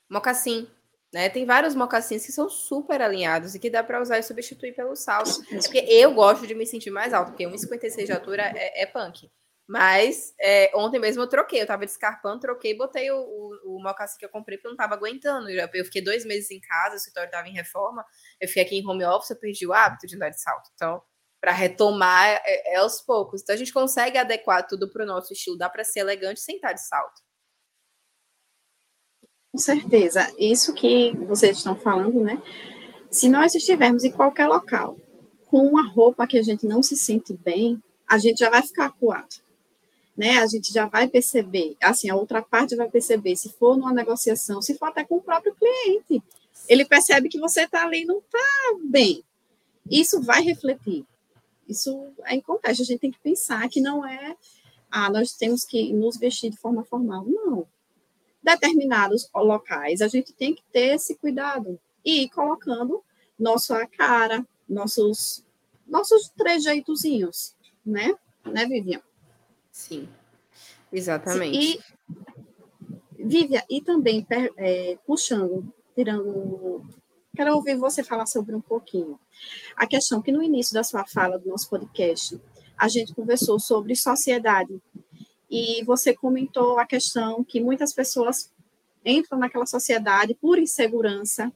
mocassim Né? Tem vários mocassins que são super alinhados e que dá para usar e substituir pelo salto. É porque eu gosto de me sentir mais alto, porque 1,56 de altura é, é punk. Mas é, ontem mesmo eu troquei, eu tava descarpando, troquei, botei o, o, o mocassim que eu comprei porque eu não tava aguentando. Eu, eu fiquei dois meses em casa, o escritório tava em reforma, eu fiquei aqui em home office, eu perdi o hábito de andar de salto. Então, para retomar é, é, aos poucos. Então a gente consegue adequar tudo para o nosso estilo, dá para ser elegante sem estar de salto. Com certeza. Isso que vocês estão falando, né? Se nós estivermos em qualquer local com uma roupa que a gente não se sente bem, a gente já vai ficar acuado. Né? A gente já vai perceber, assim, a outra parte vai perceber, se for numa negociação, se for até com o próprio cliente, ele percebe que você está ali não está bem. Isso vai refletir. Isso é importante. A gente tem que pensar que não é, ah, nós temos que nos vestir de forma formal. Não determinados locais, a gente tem que ter esse cuidado e ir colocando nossa cara, nossos, nossos trejeitozinhos, né? Né, Vivian? Sim, exatamente. E, Vivian, e também é, puxando, tirando. Quero ouvir você falar sobre um pouquinho. A questão que no início da sua fala do nosso podcast, a gente conversou sobre sociedade e você comentou a questão que muitas pessoas entram naquela sociedade por insegurança,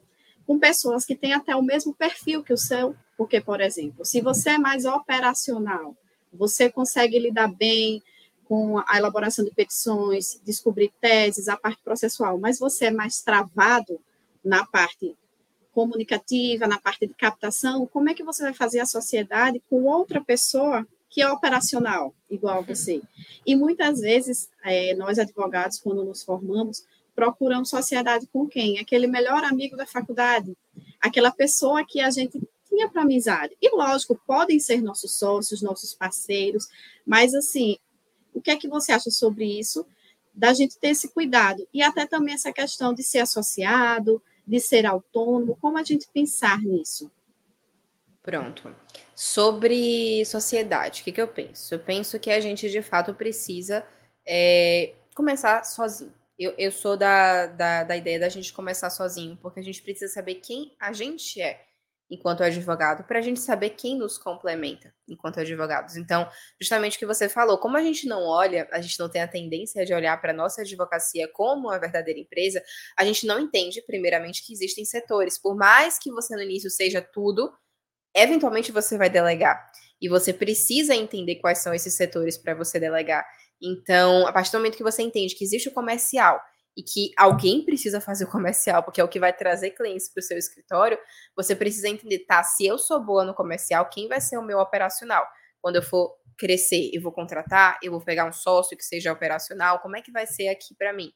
com pessoas que têm até o mesmo perfil que o seu, porque, por exemplo, se você é mais operacional, você consegue lidar bem com a elaboração de petições, descobrir teses, a parte processual, mas você é mais travado na parte comunicativa, na parte de captação, como é que você vai fazer a sociedade com outra pessoa que é operacional, igual a você. E muitas vezes, é, nós advogados, quando nos formamos, procuramos sociedade com quem? Aquele melhor amigo da faculdade, aquela pessoa que a gente tinha para amizade. E, lógico, podem ser nossos sócios, nossos parceiros, mas, assim, o que é que você acha sobre isso? Da gente ter esse cuidado. E até também essa questão de ser associado, de ser autônomo, como a gente pensar nisso? Pronto. Sobre sociedade, o que, que eu penso? Eu penso que a gente, de fato, precisa é, começar sozinho. Eu, eu sou da, da, da ideia da gente começar sozinho, porque a gente precisa saber quem a gente é enquanto advogado, para a gente saber quem nos complementa enquanto advogados. Então, justamente o que você falou, como a gente não olha, a gente não tem a tendência de olhar para a nossa advocacia como uma verdadeira empresa, a gente não entende, primeiramente, que existem setores. Por mais que você no início seja tudo, eventualmente você vai delegar. E você precisa entender quais são esses setores para você delegar. Então, a partir do momento que você entende que existe o comercial e que alguém precisa fazer o comercial, porque é o que vai trazer clientes para o seu escritório, você precisa entender, tá? Se eu sou boa no comercial, quem vai ser o meu operacional? Quando eu for crescer e vou contratar, eu vou pegar um sócio que seja operacional, como é que vai ser aqui para mim?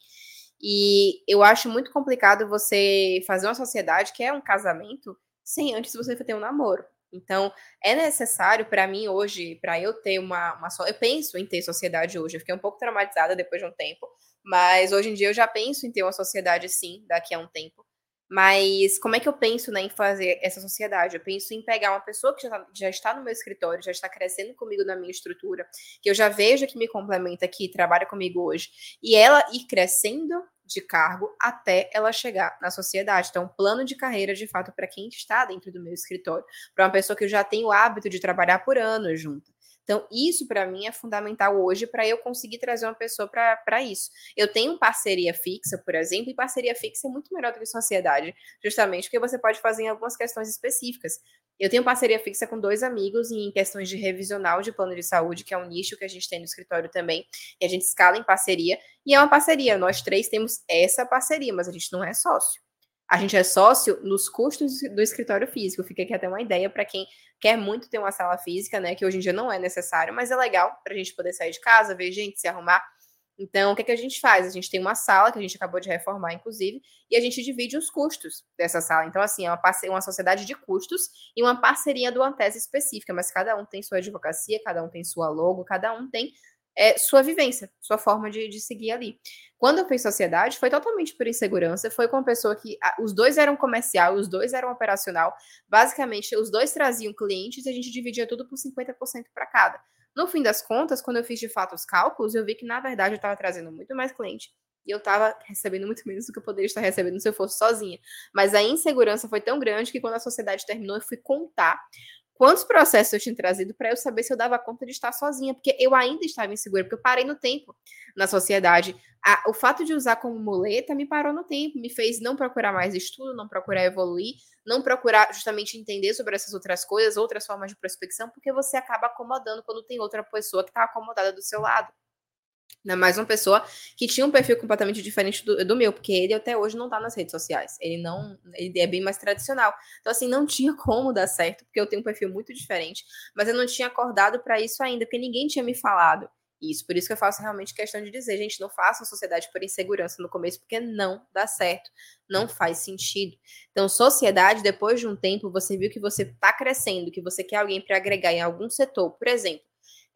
E eu acho muito complicado você fazer uma sociedade que é um casamento sem antes você ter um namoro. Então, é necessário para mim hoje, para eu ter uma, uma só. Eu penso em ter sociedade hoje. Eu fiquei um pouco traumatizada depois de um tempo, mas hoje em dia eu já penso em ter uma sociedade sim, daqui a um tempo. Mas como é que eu penso né, em fazer essa sociedade? Eu penso em pegar uma pessoa que já, tá, já está no meu escritório, já está crescendo comigo na minha estrutura, que eu já vejo que me complementa aqui, trabalha comigo hoje, e ela ir crescendo de cargo até ela chegar na sociedade. Então, plano de carreira, de fato, para quem está dentro do meu escritório, para uma pessoa que eu já tenho o hábito de trabalhar por anos junto. Então, isso para mim é fundamental hoje para eu conseguir trazer uma pessoa para isso. Eu tenho parceria fixa, por exemplo, e parceria fixa é muito melhor do que sociedade, justamente porque você pode fazer em algumas questões específicas. Eu tenho parceria fixa com dois amigos em questões de revisional de plano de saúde, que é um nicho que a gente tem no escritório também, e a gente escala em parceria, e é uma parceria. Nós três temos essa parceria, mas a gente não é sócio. A gente é sócio nos custos do escritório físico. Fica aqui até uma ideia para quem quer muito ter uma sala física, né? Que hoje em dia não é necessário, mas é legal para a gente poder sair de casa, ver gente, se arrumar. Então, o que, é que a gente faz? A gente tem uma sala que a gente acabou de reformar, inclusive, e a gente divide os custos dessa sala. Então, assim, é uma, uma sociedade de custos e uma parceria do Antese específica, mas cada um tem sua advocacia, cada um tem sua logo, cada um tem é, sua vivência, sua forma de, de seguir ali. Quando eu fiz sociedade, foi totalmente por insegurança. Foi com uma pessoa que a, os dois eram comercial, os dois eram operacional. Basicamente, os dois traziam clientes e a gente dividia tudo por 50% para cada. No fim das contas, quando eu fiz de fato os cálculos, eu vi que, na verdade, eu estava trazendo muito mais cliente E eu estava recebendo muito menos do que eu poderia estar recebendo se eu fosse sozinha. Mas a insegurança foi tão grande que quando a sociedade terminou, eu fui contar quantos processos eu tinha trazido para eu saber se eu dava conta de estar sozinha, porque eu ainda estava insegura, porque eu parei no tempo na sociedade. A, o fato de usar como muleta me parou no tempo, me fez não procurar mais estudo, não procurar evoluir, não procurar justamente entender sobre essas outras coisas, outras formas de prospecção, porque você acaba acomodando quando tem outra pessoa que está acomodada do seu lado. Mais uma pessoa que tinha um perfil completamente diferente do, do, meu, porque ele até hoje não tá nas redes sociais. Ele não. Ele é bem mais tradicional. Então, assim, não tinha como dar certo, porque eu tenho um perfil muito diferente. Mas eu não tinha acordado para isso ainda, porque ninguém tinha me falado isso. Por isso que eu faço realmente questão de dizer, gente, não faça sociedade por insegurança no começo, porque não dá certo. Não faz sentido. Então, sociedade, depois de um tempo, você viu que você está crescendo, que você quer alguém para agregar em algum setor. Por exemplo,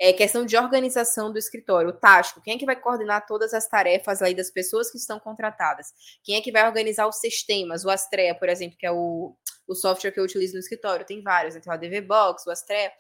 é, questão de organização do escritório, o tático, quem é que vai coordenar todas as tarefas aí das pessoas que estão contratadas? Quem é que vai organizar os sistemas? O Astrea, por exemplo, que é o, o software que eu utilizo no escritório, tem vários, então a DV Box, o Astrea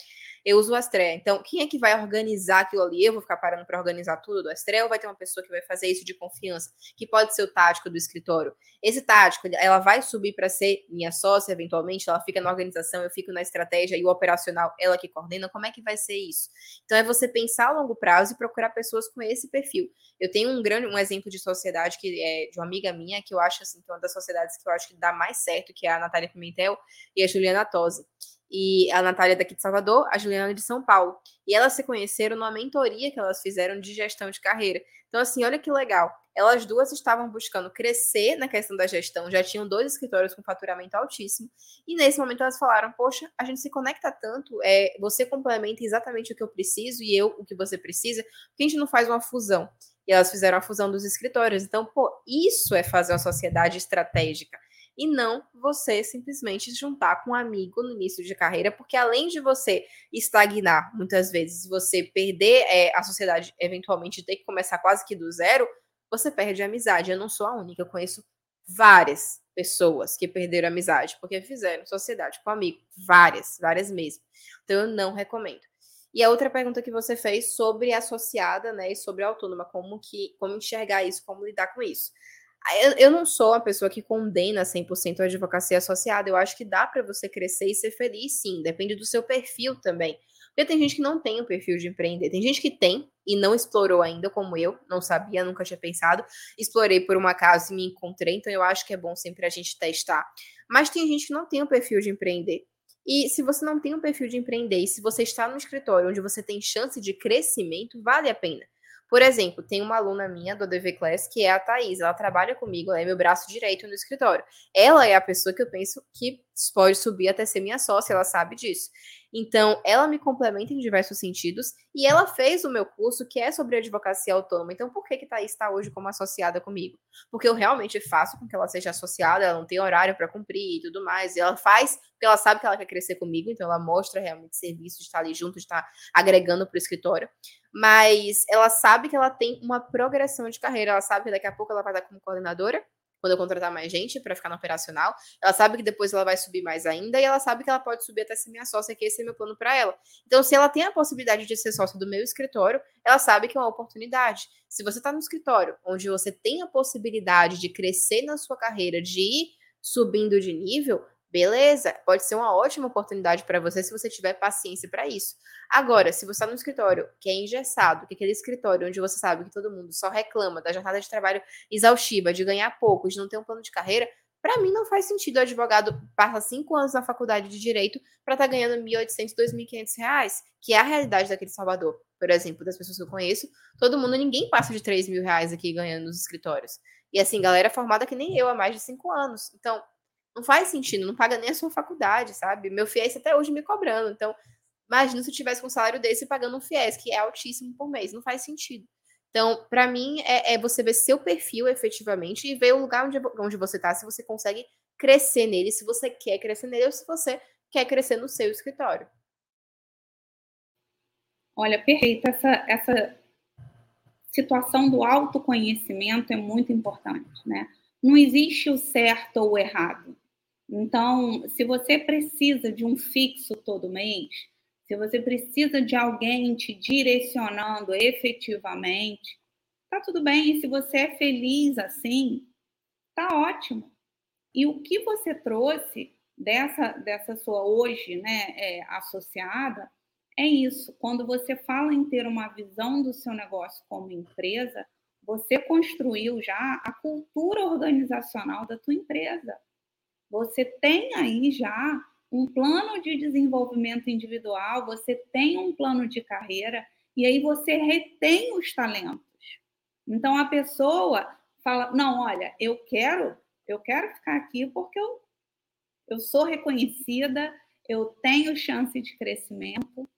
eu uso o Astrea. Então, quem é que vai organizar aquilo ali? Eu vou ficar parando para organizar tudo do Astrea ou vai ter uma pessoa que vai fazer isso de confiança, que pode ser o tático do escritório? Esse tático, ela vai subir para ser minha sócia eventualmente, ela fica na organização, eu fico na estratégia e o operacional, ela que coordena. Como é que vai ser isso? Então, é você pensar a longo prazo e procurar pessoas com esse perfil. Eu tenho um grande um exemplo de sociedade que é de uma amiga minha, que eu acho assim, que é uma das sociedades que eu acho que dá mais certo, que é a Natália Pimentel e a Juliana Tosi e a Natália daqui de Salvador, a Juliana de São Paulo. E elas se conheceram numa mentoria que elas fizeram de gestão de carreira. Então, assim, olha que legal. Elas duas estavam buscando crescer na questão da gestão, já tinham dois escritórios com faturamento altíssimo, e nesse momento elas falaram: Poxa, a gente se conecta tanto, é, você complementa exatamente o que eu preciso e eu o que você precisa, porque a gente não faz uma fusão. E elas fizeram a fusão dos escritórios. Então, pô, isso é fazer uma sociedade estratégica e não você simplesmente juntar com um amigo no início de carreira, porque além de você estagnar muitas vezes, você perder é, a sociedade, eventualmente ter que começar quase que do zero, você perde a amizade. Eu não sou a única, eu conheço várias pessoas que perderam a amizade porque fizeram sociedade com amigo, várias, várias mesmo. Então eu não recomendo. E a outra pergunta que você fez sobre associada, né, e sobre autônoma, como que como enxergar isso, como lidar com isso. Eu, eu não sou a pessoa que condena 100% a advocacia associada. Eu acho que dá para você crescer e ser feliz, sim. Depende do seu perfil também. Porque tem gente que não tem o perfil de empreender. Tem gente que tem e não explorou ainda, como eu. Não sabia, nunca tinha pensado. Explorei por um acaso e me encontrei. Então eu acho que é bom sempre a gente testar. Mas tem gente que não tem o perfil de empreender. E se você não tem um perfil de empreender e se você está no escritório onde você tem chance de crescimento, vale a pena. Por exemplo, tem uma aluna minha do ADV Class que é a Thaís, ela trabalha comigo, ela é meu braço direito no escritório. Ela é a pessoa que eu penso que pode subir até ser minha sócia, ela sabe disso. Então, ela me complementa em diversos sentidos e ela fez o meu curso que é sobre advocacia autônoma. Então, por que que Thaís está hoje como associada comigo? Porque eu realmente faço com que ela seja associada, ela não tem horário para cumprir e tudo mais. E ela faz porque ela sabe que ela quer crescer comigo, então ela mostra realmente serviço estar ali junto, estar agregando para o escritório. Mas ela sabe que ela tem uma progressão de carreira, ela sabe que daqui a pouco ela vai estar como coordenadora quando eu contratar mais gente para ficar no operacional. Ela sabe que depois ela vai subir mais ainda e ela sabe que ela pode subir até ser minha sócia, que esse é meu plano para ela. Então, se ela tem a possibilidade de ser sócia do meu escritório, ela sabe que é uma oportunidade. Se você está no escritório onde você tem a possibilidade de crescer na sua carreira, de ir subindo de nível, Beleza, pode ser uma ótima oportunidade para você se você tiver paciência para isso. Agora, se você está num escritório que é engessado, que é aquele escritório onde você sabe que todo mundo só reclama da jornada de trabalho exaustiva, de ganhar pouco, de não ter um plano de carreira, para mim não faz sentido o advogado passar cinco anos na faculdade de direito para estar tá ganhando R$ 1.800, 2.500 reais, que é a realidade daquele Salvador. Por exemplo, das pessoas que eu conheço, todo mundo, ninguém passa de R$ mil reais aqui ganhando nos escritórios. E assim, galera formada que nem eu há mais de cinco anos. Então, não faz sentido, não paga nem a sua faculdade, sabe? Meu FIES até hoje me cobrando. Então, imagina se eu tivesse com um salário desse pagando um FIES, que é altíssimo por mês. Não faz sentido. Então, para mim, é, é, você ver seu perfil efetivamente e ver o lugar onde, onde você está, se você consegue crescer nele, se você quer crescer nele ou se você quer crescer no seu escritório. Olha, perfeito. Essa, essa situação do autoconhecimento é muito importante, né? Não existe o certo ou o errado. Então, se você precisa de um fixo todo mês, se você precisa de alguém te direcionando efetivamente, tá tudo bem. E se você é feliz assim, tá ótimo. E o que você trouxe dessa, dessa sua hoje, né, é, associada, é isso. Quando você fala em ter uma visão do seu negócio como empresa, você construiu já a cultura organizacional da tua empresa. Você tem aí já um plano de desenvolvimento individual, você tem um plano de carreira e aí você retém os talentos. Então a pessoa fala: "Não, olha, eu quero, eu quero ficar aqui porque eu eu sou reconhecida, eu tenho chance de crescimento".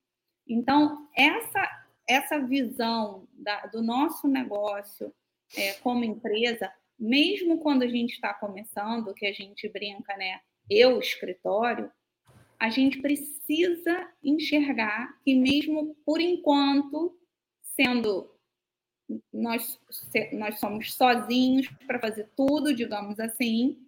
Então, essa essa visão da, do nosso negócio é, como empresa, mesmo quando a gente está começando, que a gente brinca, né? Eu, escritório, a gente precisa enxergar que, mesmo por enquanto, sendo nós, nós somos sozinhos para fazer tudo, digamos assim,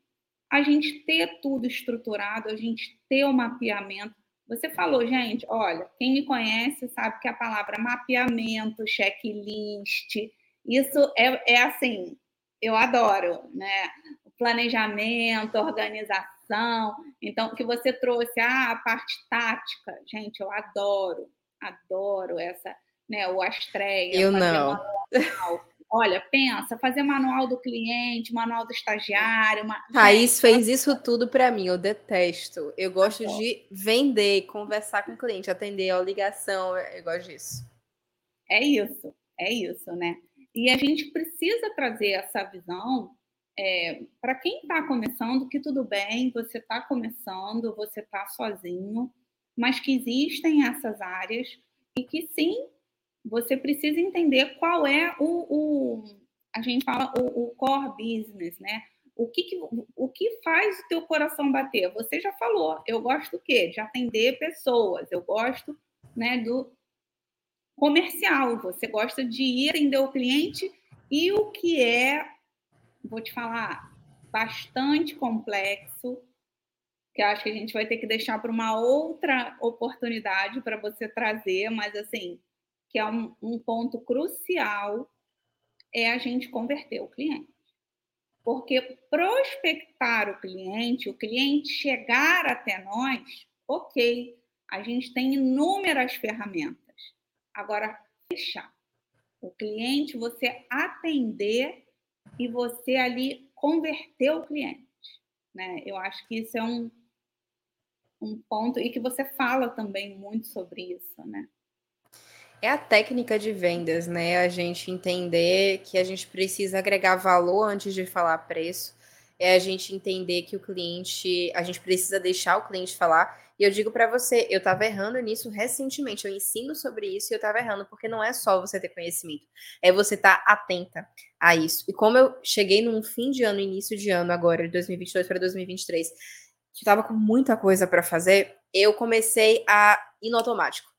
a gente ter tudo estruturado, a gente ter o mapeamento. Você falou, gente, olha, quem me conhece sabe que a palavra mapeamento, checklist, isso é, é assim, eu adoro, né? Planejamento, organização então, que você trouxe ah, a parte tática, gente, eu adoro, adoro essa, né, o Astreia. Eu não. Olha, pensa, fazer manual do cliente, manual do estagiário. Uma... Thaís fez isso tudo para mim, eu detesto. Eu gosto de vender, conversar com o cliente, atender a ligação, eu gosto disso. É isso, é isso, né? E a gente precisa trazer essa visão é, para quem está começando, que tudo bem, você está começando, você está sozinho, mas que existem essas áreas e que sim, você precisa entender qual é o, o a gente fala o, o, core business, né? O que, que, o que faz o teu coração bater? Você já falou, eu gosto do quê? De atender pessoas, eu gosto né, do comercial, você gosta de ir atender o cliente e o que é vou te falar, bastante complexo, que acho que a gente vai ter que deixar para uma outra oportunidade para você trazer, mas assim, que é um, um ponto crucial, é a gente converter o cliente. Porque prospectar o cliente, o cliente chegar até nós, ok, a gente tem inúmeras ferramentas. Agora, fechar. O cliente, você atender e você ali converter o cliente. Né? Eu acho que isso é um, um ponto, e que você fala também muito sobre isso, né? É a técnica de vendas, né? A gente entender que a gente precisa agregar valor antes de falar preço. É a gente entender que o cliente, a gente precisa deixar o cliente falar e eu digo para você, eu estava errando nisso recentemente. Eu ensino sobre isso e eu estava errando, porque não é só você ter conhecimento, é você estar tá atenta a isso. E como eu cheguei num fim de ano, início de ano agora, de 2022 para 2023, que estava com muita coisa para fazer, eu comecei a ir no automático.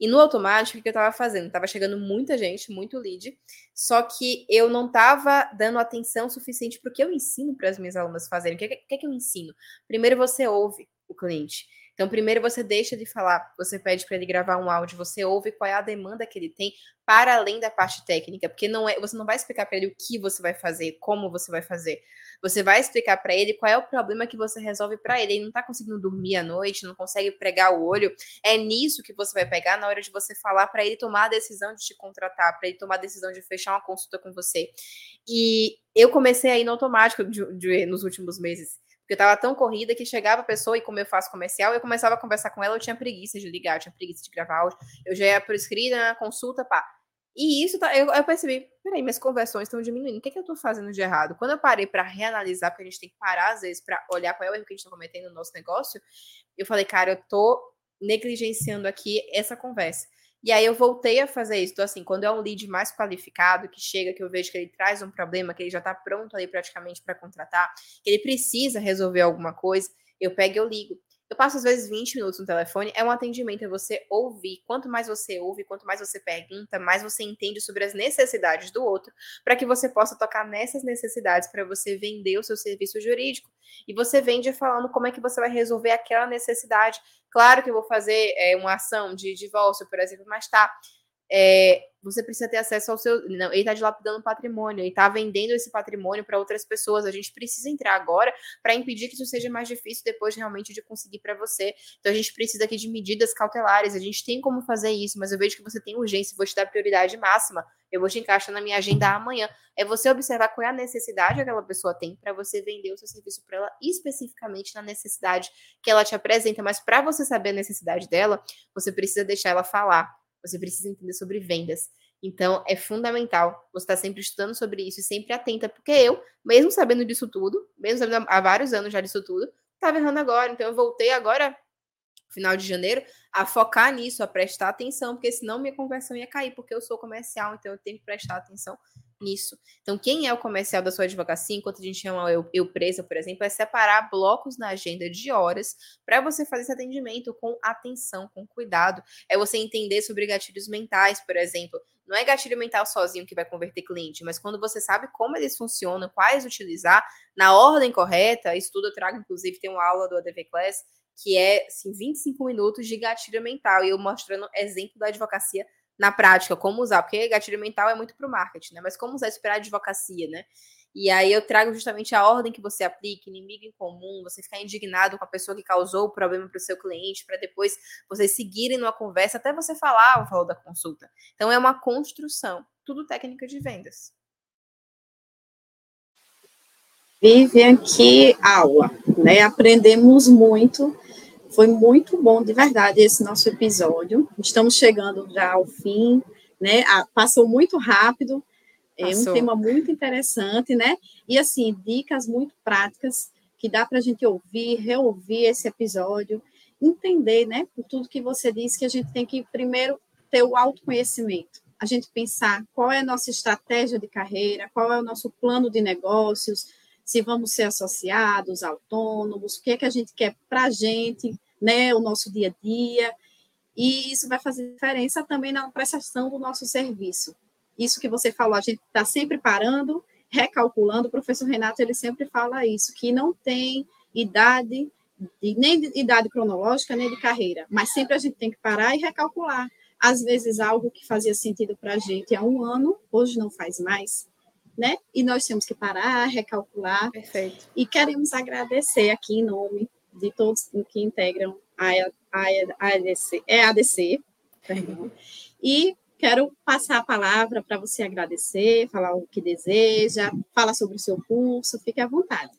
E no automático, o que eu estava fazendo? Tava chegando muita gente, muito lead, só que eu não estava dando atenção suficiente o que eu ensino para as minhas alunas fazerem. O que, que, que eu ensino? Primeiro você ouve o cliente. Então, primeiro você deixa de falar, você pede para ele gravar um áudio, você ouve qual é a demanda que ele tem para além da parte técnica, porque não é, você não vai explicar para ele o que você vai fazer, como você vai fazer. Você vai explicar para ele qual é o problema que você resolve para ele. Ele não está conseguindo dormir à noite, não consegue pregar o olho. É nisso que você vai pegar na hora de você falar para ele tomar a decisão de te contratar, para ele tomar a decisão de fechar uma consulta com você. E eu comecei a ir no automático de, de, nos últimos meses. Porque eu tava tão corrida que chegava a pessoa e como eu faço comercial, eu começava a conversar com ela, eu tinha preguiça de ligar, eu tinha preguiça de gravar áudio, eu já ia por escrita na consulta, pá. E isso, tá, eu, eu percebi, peraí, minhas conversões estão diminuindo, o que, é que eu tô fazendo de errado? Quando eu parei para reanalisar, porque a gente tem que parar às vezes para olhar qual é o erro que a gente tá cometendo no nosso negócio, eu falei, cara, eu tô negligenciando aqui essa conversa. E aí eu voltei a fazer isso. Então, assim, quando é um lead mais qualificado, que chega, que eu vejo que ele traz um problema, que ele já está pronto ali praticamente para contratar, que ele precisa resolver alguma coisa, eu pego e eu ligo. Eu passo às vezes 20 minutos no telefone, é um atendimento, é você ouvir. Quanto mais você ouve, quanto mais você pergunta, mais você entende sobre as necessidades do outro, para que você possa tocar nessas necessidades para você vender o seu serviço jurídico. E você vende falando como é que você vai resolver aquela necessidade. Claro que eu vou fazer é, uma ação de divórcio, por exemplo, mas tá. É, você precisa ter acesso ao seu. Não, ele está dilapidando patrimônio, ele está vendendo esse patrimônio para outras pessoas. A gente precisa entrar agora para impedir que isso seja mais difícil depois realmente de conseguir para você. Então a gente precisa aqui de medidas cautelares. A gente tem como fazer isso, mas eu vejo que você tem urgência, vou te dar prioridade máxima. Eu vou te encaixar na minha agenda amanhã. É você observar qual é a necessidade que aquela pessoa tem para você vender o seu serviço para ela especificamente na necessidade que ela te apresenta. Mas para você saber a necessidade dela, você precisa deixar ela falar você precisa entender sobre vendas. Então, é fundamental você estar sempre estudando sobre isso e sempre atenta, porque eu, mesmo sabendo disso tudo, mesmo sabendo há vários anos já disso tudo, estava errando agora. Então, eu voltei agora, final de janeiro, a focar nisso, a prestar atenção, porque senão minha conversão ia cair, porque eu sou comercial, então eu tenho que prestar atenção nisso. Então, quem é o comercial da sua advocacia, enquanto a gente chama eu, eu presa, por exemplo, é separar blocos na agenda de horas para você fazer esse atendimento com atenção, com cuidado. É você entender sobre gatilhos mentais, por exemplo. Não é gatilho mental sozinho que vai converter cliente, mas quando você sabe como eles funcionam, quais utilizar, na ordem correta, isso tudo eu trago, inclusive, tem uma aula do ADV Class, que é assim, 25 minutos de gatilho mental, e eu mostrando exemplo da advocacia na prática, como usar, porque gatilho mental é muito para o marketing, né? Mas como usar isso para advocacia, né? E aí eu trago justamente a ordem que você aplica, inimigo em comum, você ficar indignado com a pessoa que causou o problema para o seu cliente, para depois vocês seguirem numa conversa até você falar o valor da consulta. Então é uma construção, tudo técnica de vendas. Vivian, que aula, né? Aprendemos muito foi muito bom, de verdade, esse nosso episódio. Estamos chegando já ao fim, né? Ah, passou muito rápido, é um tema muito interessante, né? E assim, dicas muito práticas que dá para a gente ouvir, reouvir esse episódio, entender, né? Por tudo que você disse, que a gente tem que primeiro ter o autoconhecimento, a gente pensar qual é a nossa estratégia de carreira, qual é o nosso plano de negócios, se vamos ser associados, autônomos, o que é que a gente quer para a gente, né, o nosso dia a dia, e isso vai fazer diferença também na prestação do nosso serviço. Isso que você falou, a gente está sempre parando, recalculando, o professor Renato, ele sempre fala isso, que não tem idade, nem de idade cronológica, nem de carreira, mas sempre a gente tem que parar e recalcular. Às vezes, algo que fazia sentido para a gente há um ano, hoje não faz mais né? E nós temos que parar, recalcular. Perfeito. E queremos agradecer aqui em nome de todos que integram a, a, a ADC, é ADC, perdão. E quero passar a palavra para você agradecer, falar o que deseja, falar sobre o seu curso, fique à vontade.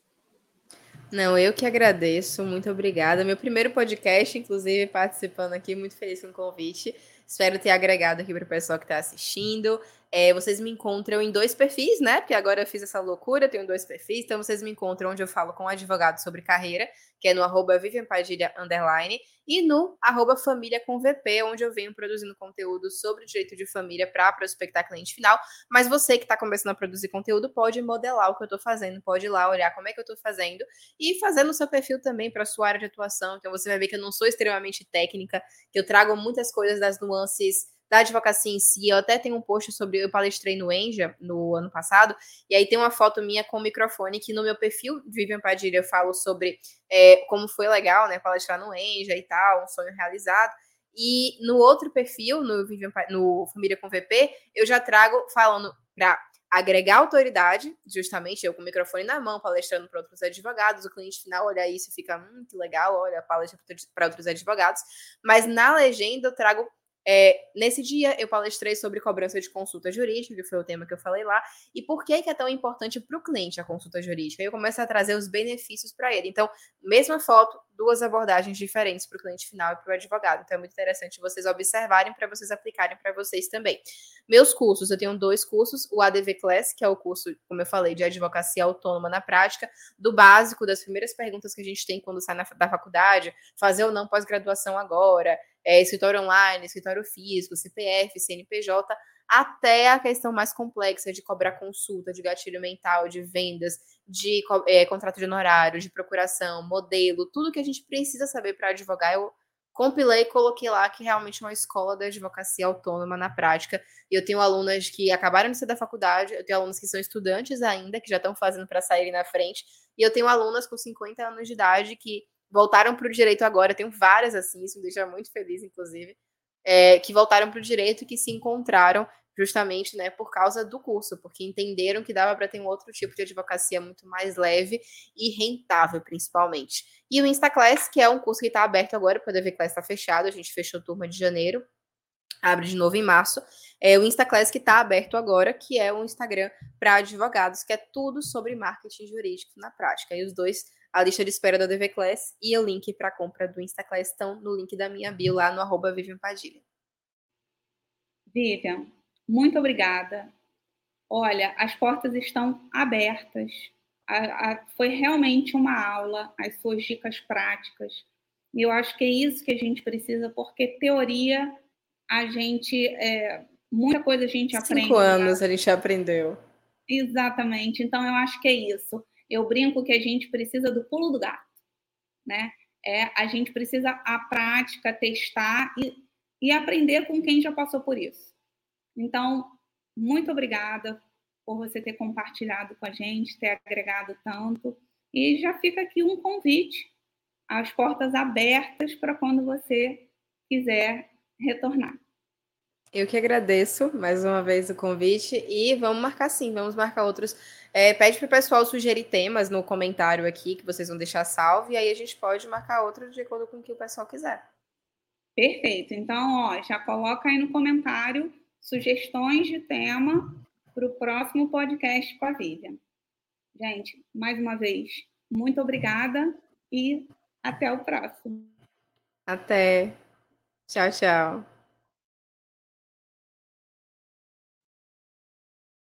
Não, eu que agradeço, muito obrigada. Meu primeiro podcast, inclusive, participando aqui, muito feliz com o convite. Espero ter agregado aqui para o pessoal que está assistindo. É, vocês me encontram em dois perfis, né? Porque agora eu fiz essa loucura, tenho dois perfis. Então vocês me encontram onde eu falo com advogado sobre carreira, que é no arroba Padilha underline, e no arroba Família com VP, onde eu venho produzindo conteúdo sobre direito de família para prospectar cliente final. Mas você que está começando a produzir conteúdo pode modelar o que eu estou fazendo, pode ir lá olhar como é que eu estou fazendo e fazer no seu perfil também para sua área de atuação. Então você vai ver que eu não sou extremamente técnica, que eu trago muitas coisas das nuances da advocacia em si. Eu até tenho um post sobre. Eu palestrei no Enja no ano passado, e aí tem uma foto minha com o microfone que no meu perfil, Vivian Padilha, eu falo sobre é, como foi legal, né, palestrar no Enja e tal, um sonho realizado. E no outro perfil, no, Vivian, no Família com VP, eu já trago falando para agregar autoridade, justamente eu com o microfone na mão, palestrando para outros advogados, o cliente final olha isso e fica muito legal, olha palestra para outros advogados, mas na legenda eu trago é, nesse dia, eu palestrei sobre cobrança de consulta jurídica, que foi o tema que eu falei lá, e por que, que é tão importante para o cliente a consulta jurídica. Eu começo a trazer os benefícios para ele. Então, mesma foto, duas abordagens diferentes para o cliente final e para o advogado. Então, é muito interessante vocês observarem para vocês aplicarem para vocês também. Meus cursos, eu tenho dois cursos: o ADV Class, que é o curso, como eu falei, de advocacia autônoma na prática, do básico, das primeiras perguntas que a gente tem quando sai na, da faculdade, fazer ou não pós-graduação agora é, escritório online, escritório físico, CPF, CNPJ, até a questão mais complexa de cobrar consulta, de gatilho mental, de vendas, de é, contrato de honorário, de procuração, modelo, tudo que a gente precisa saber para advogar, eu compilei e coloquei lá que realmente é uma escola da advocacia autônoma na prática. E eu tenho alunas que acabaram de sair da faculdade, eu tenho alunos que são estudantes ainda, que já estão fazendo para saírem na frente, e eu tenho alunas com 50 anos de idade que voltaram para o direito agora. Tenho várias assim, isso me deixa muito feliz, inclusive, é, que voltaram para o direito e que se encontraram justamente né, por causa do curso, porque entenderam que dava para ter um outro tipo de advocacia muito mais leve e rentável, principalmente. E o Instaclass, que é um curso que está aberto agora, o DVClass está fechado, a gente fechou turma de janeiro, abre de novo em março. É o Instaclass que está aberto agora, que é um Instagram para advogados, que é tudo sobre marketing jurídico na prática. E os dois, a lista de espera da DVClass e o link para compra do Instaclass estão no link da minha bio lá no arroba Vivian Padilha. Vivian, muito obrigada. Olha, as portas estão abertas. A, a, foi realmente uma aula, as suas dicas práticas. E eu acho que é isso que a gente precisa, porque teoria, a gente. É, muita coisa a gente Cinco aprende. Cinco anos tá? a gente aprendeu. Exatamente. Então, eu acho que é isso. Eu brinco que a gente precisa do pulo do gato, né? É, a gente precisa a prática, testar e, e aprender com quem já passou por isso. Então, muito obrigada por você ter compartilhado com a gente, ter agregado tanto. E já fica aqui um convite, as portas abertas para quando você quiser retornar. Eu que agradeço mais uma vez o convite e vamos marcar sim, vamos marcar outros. É, pede para o pessoal sugerir temas no comentário aqui que vocês vão deixar salvo e aí a gente pode marcar outros de acordo com o que o pessoal quiser. Perfeito. Então, ó, já coloca aí no comentário sugestões de tema para o próximo podcast com a Vivian. Gente, mais uma vez, muito obrigada e até o próximo. Até. Tchau, tchau.